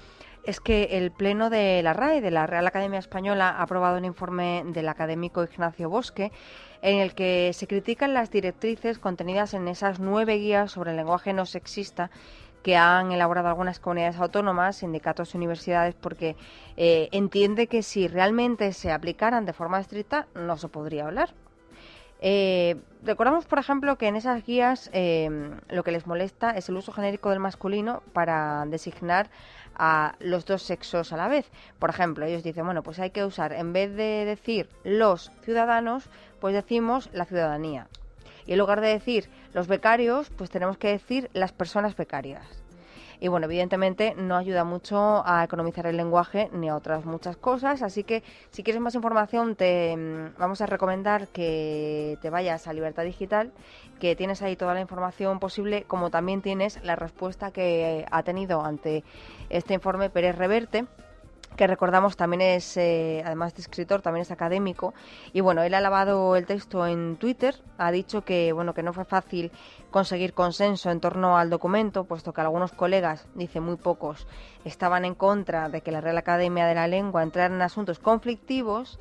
es que el Pleno de la RAE, de la Real Academia Española, ha aprobado un informe del académico Ignacio Bosque en el que se critican las directrices contenidas en esas nueve guías sobre el lenguaje no sexista que han elaborado algunas comunidades autónomas, sindicatos y universidades, porque eh, entiende que si realmente se aplicaran de forma estricta no se podría hablar. Eh, recordamos, por ejemplo, que en esas guías eh, lo que les molesta es el uso genérico del masculino para designar a los dos sexos a la vez. Por ejemplo, ellos dicen, bueno, pues hay que usar, en vez de decir los ciudadanos, pues decimos la ciudadanía. Y en lugar de decir los becarios, pues tenemos que decir las personas becarias. Y bueno, evidentemente no ayuda mucho a economizar el lenguaje ni a otras muchas cosas. Así que si quieres más información, te mm, vamos a recomendar que te vayas a Libertad Digital, que tienes ahí toda la información posible, como también tienes la respuesta que ha tenido ante este informe Pérez Reverte que recordamos también es, eh, además de escritor, también es académico. Y bueno, él ha lavado el texto en Twitter, ha dicho que, bueno, que no fue fácil conseguir consenso en torno al documento, puesto que algunos colegas, dice muy pocos, estaban en contra de que la Real Academia de la Lengua entrara en asuntos conflictivos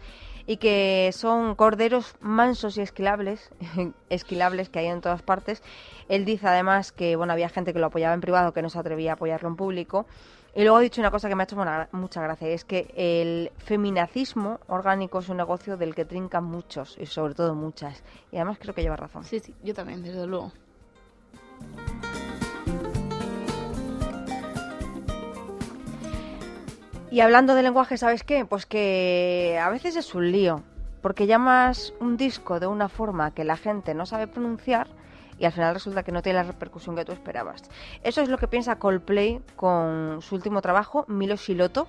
y que son corderos mansos y esquilables, esquilables que hay en todas partes. Él dice además que bueno había gente que lo apoyaba en privado que no se atrevía a apoyarlo en público. Y luego ha dicho una cosa que me ha hecho una- mucha gracia, y es que el feminacismo orgánico es un negocio del que trincan muchos, y sobre todo muchas. Y además creo que lleva razón.
Sí, sí, yo también, desde luego.
Y hablando de lenguaje, ¿sabes qué? Pues que a veces es un lío, porque llamas un disco de una forma que la gente no sabe pronunciar y al final resulta que no tiene la repercusión que tú esperabas. Eso es lo que piensa Coldplay con su último trabajo, Milo Shiloto,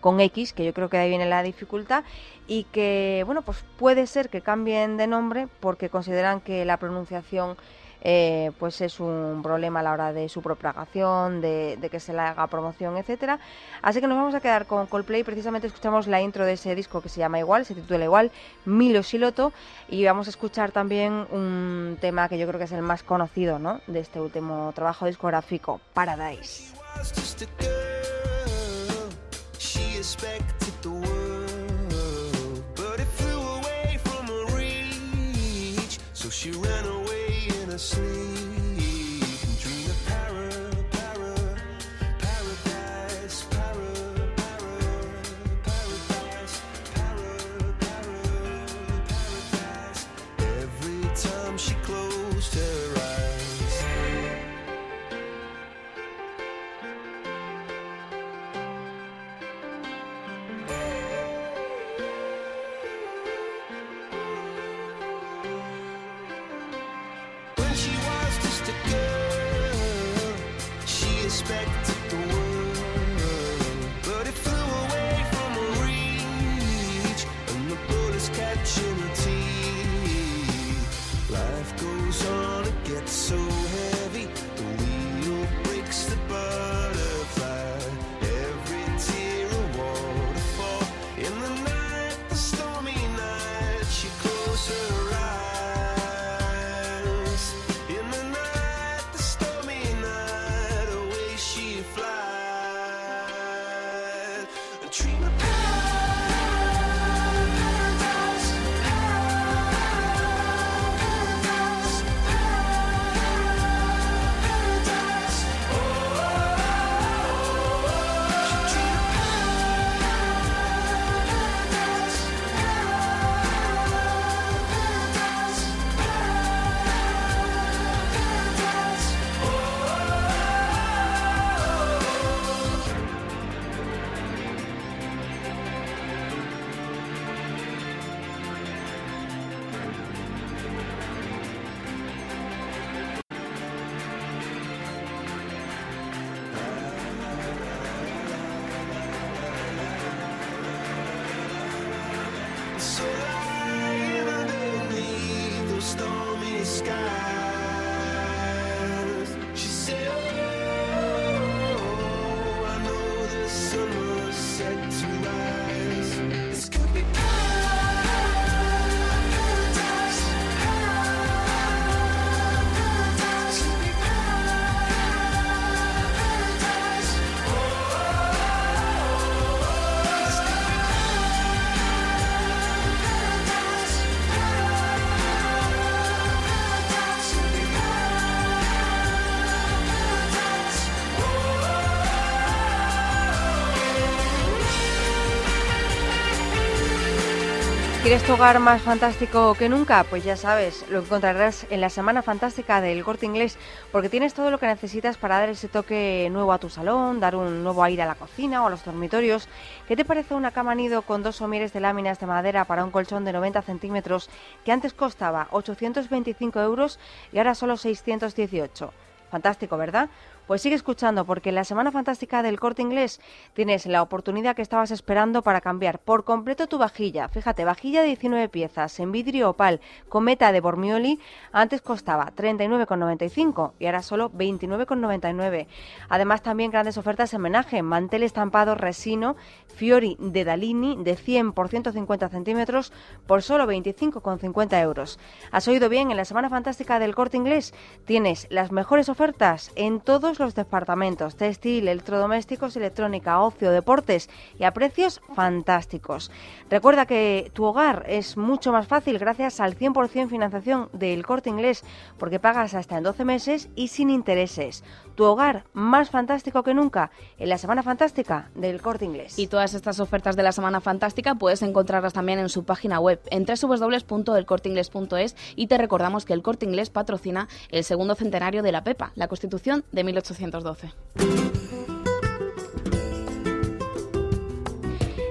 con X, que yo creo que ahí viene la dificultad, y que, bueno, pues puede ser que cambien de nombre porque consideran que la pronunciación eh, pues es un problema a la hora de su propagación, de, que se le haga promoción, etcétera. Así que nos vamos a quedar con Coldplay. Precisamente escuchamos la intro de ese disco que se llama igual, se titula igual, Milo Shiloto, y vamos a escuchar también un tema que yo creo que es el más conocido, ¿no? De este último trabajo discográfico, Paradise.
asleep.
¿Quieres tu hogar más fantástico que nunca? Pues ya sabes, lo encontrarás en la Semana Fantástica del Corte Inglés, porque tienes todo lo que necesitas para dar ese toque nuevo a tu salón, dar un nuevo aire a la cocina o a los dormitorios. ¿Qué te parece una cama nido con dos somieres de láminas de madera para un colchón de 90 centímetros que antes costaba 825 euros y ahora solo 618? Fantástico, ¿verdad? Pues sigue escuchando porque en la Semana Fantástica del Corte Inglés tienes la oportunidad que estabas esperando para cambiar por completo tu vajilla. Fíjate, vajilla de 19 piezas en vidrio opal cometa de Bormioli antes costaba 39,95 y ahora solo 29,99. Además también grandes ofertas en homenaje, mantel estampado resino Fiori de Dalini de 100 por 150 centímetros por solo 25,50 euros. ¿Has oído bien? En la Semana Fantástica del Corte Inglés tienes las mejores ofertas en todos los departamentos, textil, electrodomésticos, electrónica, ocio, deportes y a precios fantásticos. Recuerda que tu hogar es mucho más fácil gracias al 100% financiación del Corte Inglés porque pagas hasta en 12 meses y sin intereses. Tu hogar más fantástico que nunca en la Semana Fantástica del Corte Inglés.
Y todas estas ofertas de la Semana Fantástica puedes encontrarlas también en su página web en www.elcorteingles.es y te recordamos que el Corte Inglés patrocina el segundo centenario de la PEPA, la Constitución de 1812.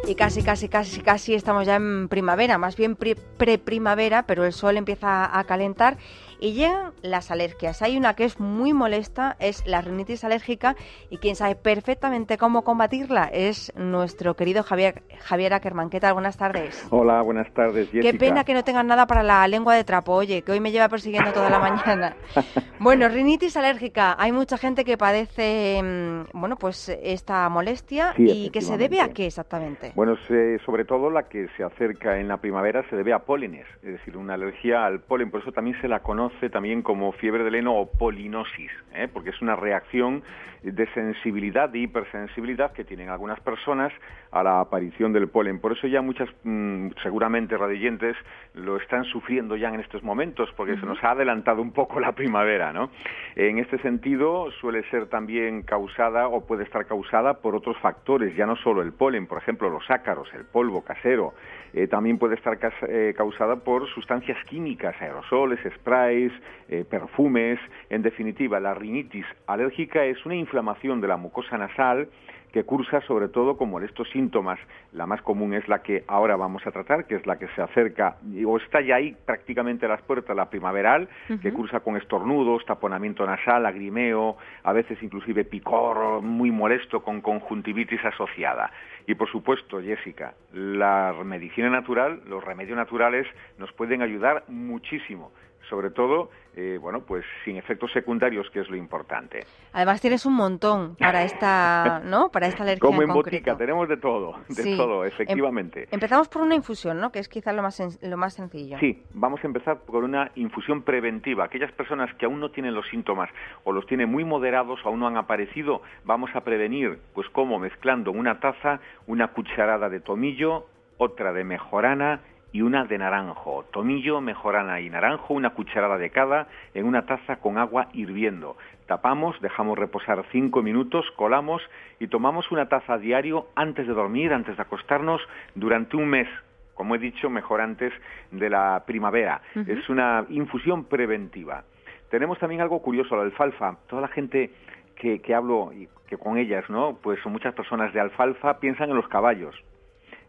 Y casi, casi, casi, casi estamos ya en primavera, más bien pre- pre-primavera, pero el sol empieza a calentar y llegan las alergias. Hay una que es muy molesta, es la rinitis alérgica y quien sabe perfectamente cómo combatirla es nuestro querido Javier, Javier Ackerman. ¿Qué tal? Buenas tardes.
Hola, buenas tardes, Jessica.
Qué pena que no tengan nada para la lengua de trapo, oye, que hoy me lleva persiguiendo toda la mañana. Bueno, rinitis alérgica. Hay mucha gente que padece, mm, bueno, pues esta molestia
Sí,
y que se debe a qué exactamente.
Bueno, se- sobre todo la que se acerca en la primavera se debe a pólenes, es decir, una alergia al polen. Por eso también se la conoce también como fiebre del heno o polinosis, ¿eh? porque es una reacción de sensibilidad, de hipersensibilidad que tienen algunas personas a la aparición del polen. Por eso ya muchas, mm, seguramente radioyentes, lo están sufriendo ya en estos momentos, porque se nos ha adelantado un poco la primavera, ¿no? En este sentido, suele ser también causada o puede estar causada por otros factores, ya no solo el polen, por ejemplo, los ácaros, el polvo casero, eh, también puede estar eh, causada por sustancias químicas, aerosoles, sprays, eh, perfumes. En definitiva, la rinitis alérgica es una inflamación de la mucosa nasal que cursa sobre todo con molestos síntomas. La más común es la que ahora vamos a tratar, que es la que se acerca o está ya ahí prácticamente a las puertas, la primaveral, que cursa con estornudos, taponamiento nasal, lagrimeo, a veces inclusive picor muy molesto con conjuntivitis asociada. Y por supuesto, Jessica, la medicina natural, los remedios naturales nos pueden ayudar muchísimo, sobre todo, eh, bueno, pues sin efectos secundarios, que es lo importante.
Además tienes un montón para esta, ¿no? Para esta alergia
Como en botica, tenemos de todo, de
Sí.
todo,
Em-
efectivamente.
Empezamos por una infusión, ¿no? Que es quizá lo más lo más sencillo.
Sí, vamos a empezar por una infusión preventiva. Aquellas personas que aún no tienen los síntomas o los tienen muy moderados o aún no han aparecido, vamos a prevenir, pues como mezclando en una taza una cucharada de tomillo, otra de mejorana y una de naranjo. Tomillo, mejorana y naranjo, una cucharada de cada en una taza con agua hirviendo. Tapamos, dejamos reposar cinco minutos, colamos y tomamos una taza diario antes de dormir, antes de acostarnos, durante un mes como he dicho, mejor antes de la primavera. Es una infusión preventiva. Tenemos también algo curioso, la alfalfa. Toda la gente que, que hablo y que con ellas, ¿no? Pues son muchas personas de alfalfa piensan en los caballos.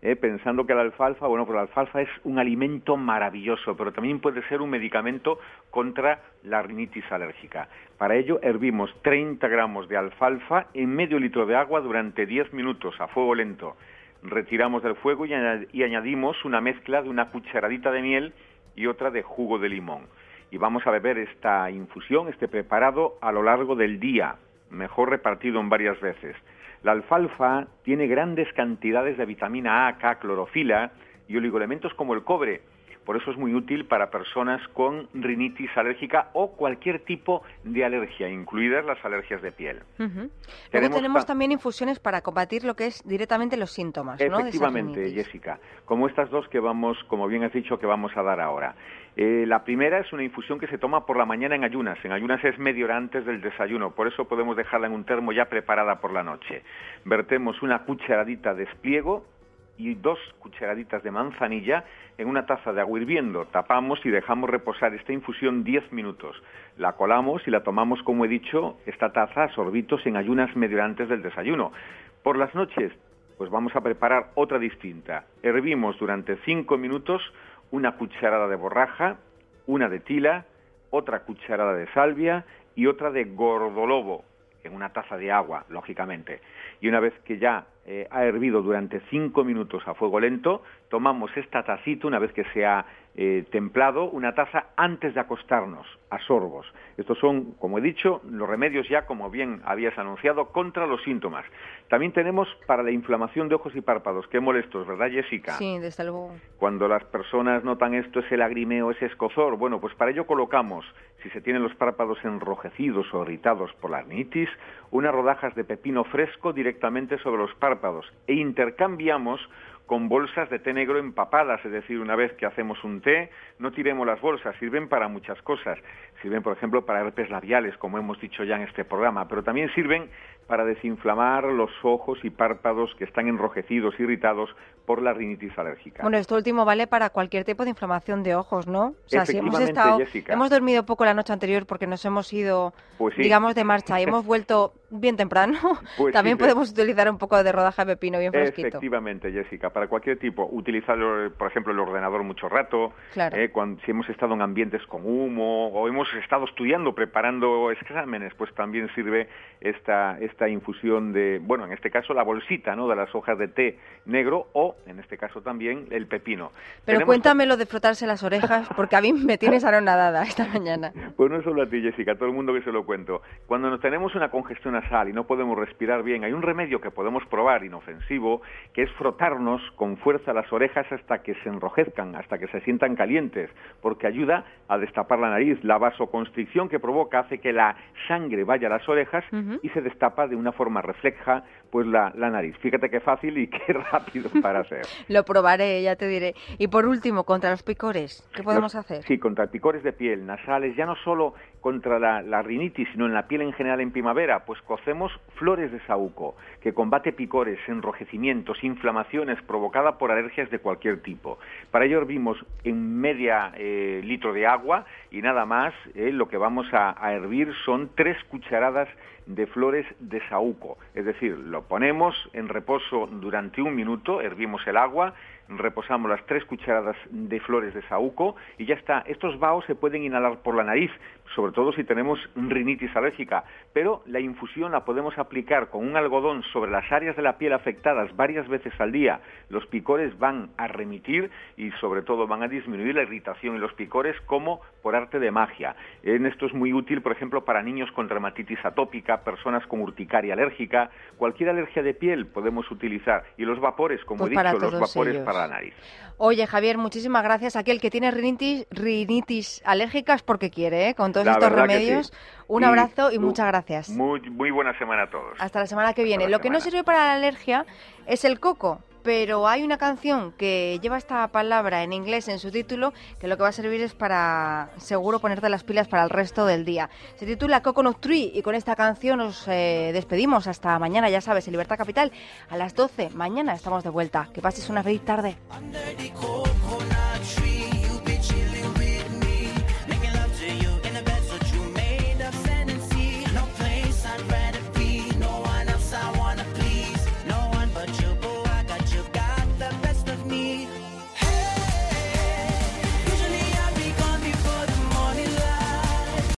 ¿Eh? pensando que la alfalfa, bueno, pues la alfalfa es un alimento maravilloso, pero también puede ser un medicamento contra la rinitis alérgica. Para ello, hervimos 30 gramos de alfalfa en medio litro de agua durante 10 minutos a fuego lento. Retiramos del fuego y, y añadimos una mezcla de una cucharadita de miel y otra de jugo de limón. Y vamos a beber esta infusión, este preparado, a lo largo del día, mejor repartido en varias veces. La alfalfa tiene grandes cantidades de vitamina A, K, clorofila y oligoelementos como el cobre. Por eso es muy útil para personas con rinitis alérgica o cualquier tipo de alergia, incluidas las alergias de piel.
Ujú. Luego
Tenemos
tenemos
ta-
también infusiones para combatir lo que es directamente los síntomas, ¿no? de esa
Efectivamente. Jessica. Como estas dos que vamos, como bien has dicho, que vamos a dar ahora. Eh, la primera es una infusión que se toma por la mañana en ayunas. En ayunas es media hora antes del desayuno, por eso podemos dejarla en un termo ya preparada por la noche. Vertemos una cucharadita de espliego y dos cucharaditas de manzanilla en una taza de agua hirviendo. Tapamos y dejamos reposar esta infusión 10 minutos. La colamos y la tomamos, como he dicho, esta taza a sorbitos en ayunas medio antes del desayuno. Por las noches, pues vamos a preparar otra distinta. Hervimos durante 5 minutos una cucharada de borraja, una de tila, otra cucharada de salvia y otra de gordolobo en una taza de agua, lógicamente. Y una vez que ya eh, ha hervido durante cinco minutos a fuego lento, tomamos esta tacita, una vez que se ha eh, templado, una taza antes de acostarnos, a sorbos. Estos son, como he dicho, los remedios ya, como bien habías anunciado, contra los síntomas. También tenemos para la inflamación de ojos y párpados. Qué molestos, ¿verdad, Jessica?
Sí, desde luego.
Cuando las personas notan esto, ese lagrimeo, ese escozor, bueno, pues para ello colocamos, si se tienen los párpados enrojecidos o irritados por la arnitis, unas rodajas de pepino fresco directamente sobre los párpados e intercambiamos con bolsas de té negro empapadas, es decir, una vez que hacemos un té, no tiremos las bolsas, sirven para muchas cosas. Sirven, por ejemplo, para herpes labiales, como hemos dicho ya en este programa, pero también sirven para desinflamar los ojos y párpados que están enrojecidos, irritados por la rinitis alérgica.
Bueno, esto último vale para cualquier tipo de inflamación de ojos, ¿no? O sea, si hemos estado,
Jessica.
hemos dormido poco la noche anterior porque nos hemos ido,
Pues sí.
digamos, de marcha y hemos vuelto bien temprano,
Pues
también
de-
podemos utilizar un poco de rodaja de pepino bien fresquito.
Efectivamente, Jessica, para cualquier tipo, utilizar, por ejemplo, el ordenador mucho rato,
Claro.
eh, cuando, si hemos estado en ambientes con humo o hemos estado estudiando, preparando exámenes, pues también sirve esta, esta infusión de, bueno, en este caso la bolsita, ¿no?, de las hojas de té negro o, en este caso también, el pepino.
Pero
Tenemos-
cuéntame lo de frotarse las orejas, porque a mí me tienes anonadada esta mañana.
Pues no solo a ti, Jessica, a todo el mundo que se lo cuento. Cuando nos tenemos una congestión nasal y no podemos respirar bien, hay un remedio que podemos probar, inofensivo, que es frotarnos con fuerza las orejas hasta que se enrojezcan, hasta que se sientan calientes, porque ayuda a destapar la nariz. La vasoconstricción que provoca hace que la sangre vaya a las orejas y se destapa de una forma refleja pues la, la nariz. Fíjate qué fácil y qué rápido para hacer.
Lo probaré, ya te diré. Y por último, contra los picores, ¿qué podemos
Los-
hacer?
Sí, contra picores de piel, nasales, ya no solo contra la, la rinitis, sino en la piel en general en primavera, pues cocemos flores de saúco, que combate picores, enrojecimientos, inflamaciones provocadas por alergias de cualquier tipo. Para ello hervimos en media eh, litro de agua y nada más, eh, lo que vamos a, a hervir son tres cucharadas de flores de saúco. Es decir, lo ponemos en reposo durante un minuto, hervimos el agua, reposamos las tres cucharadas de flores de saúco y ya está. Estos vaos se pueden inhalar por la nariz, sobre todo si tenemos rinitis alérgica, pero la infusión la podemos aplicar con un algodón sobre las áreas de la piel afectadas varias veces al día. Los picores van a remitir y sobre todo van a disminuir la irritación y los picores como por arte de magia. En esto es muy útil, por ejemplo, para niños con dermatitis atópica, personas con urticaria alérgica, cualquier alergia de piel podemos utilizar y los vapores, como
Pues
he dicho, los vapores
ellos.
para la nariz.
Oye, Javier, muchísimas gracias. Aquel que tiene rinitis, rinitis alérgicas porque quiere, ¿eh? Con todos
La
estos remedios.
sí.
Un
Y
abrazo y
tú,
muchas gracias.
Muy, muy buena semana a todos.
Hasta la semana que viene. Lo que no sirve para la alergia es el coco, pero hay una canción que lleva esta palabra en inglés en su título que lo que va a servir es para seguro ponerte las pilas para el resto del día. Se titula Coconut Tree y con esta canción nos eh, despedimos hasta mañana, ya sabes, en Libertad Capital a las 12. Mañana estamos de vuelta. Que pases una feliz tarde.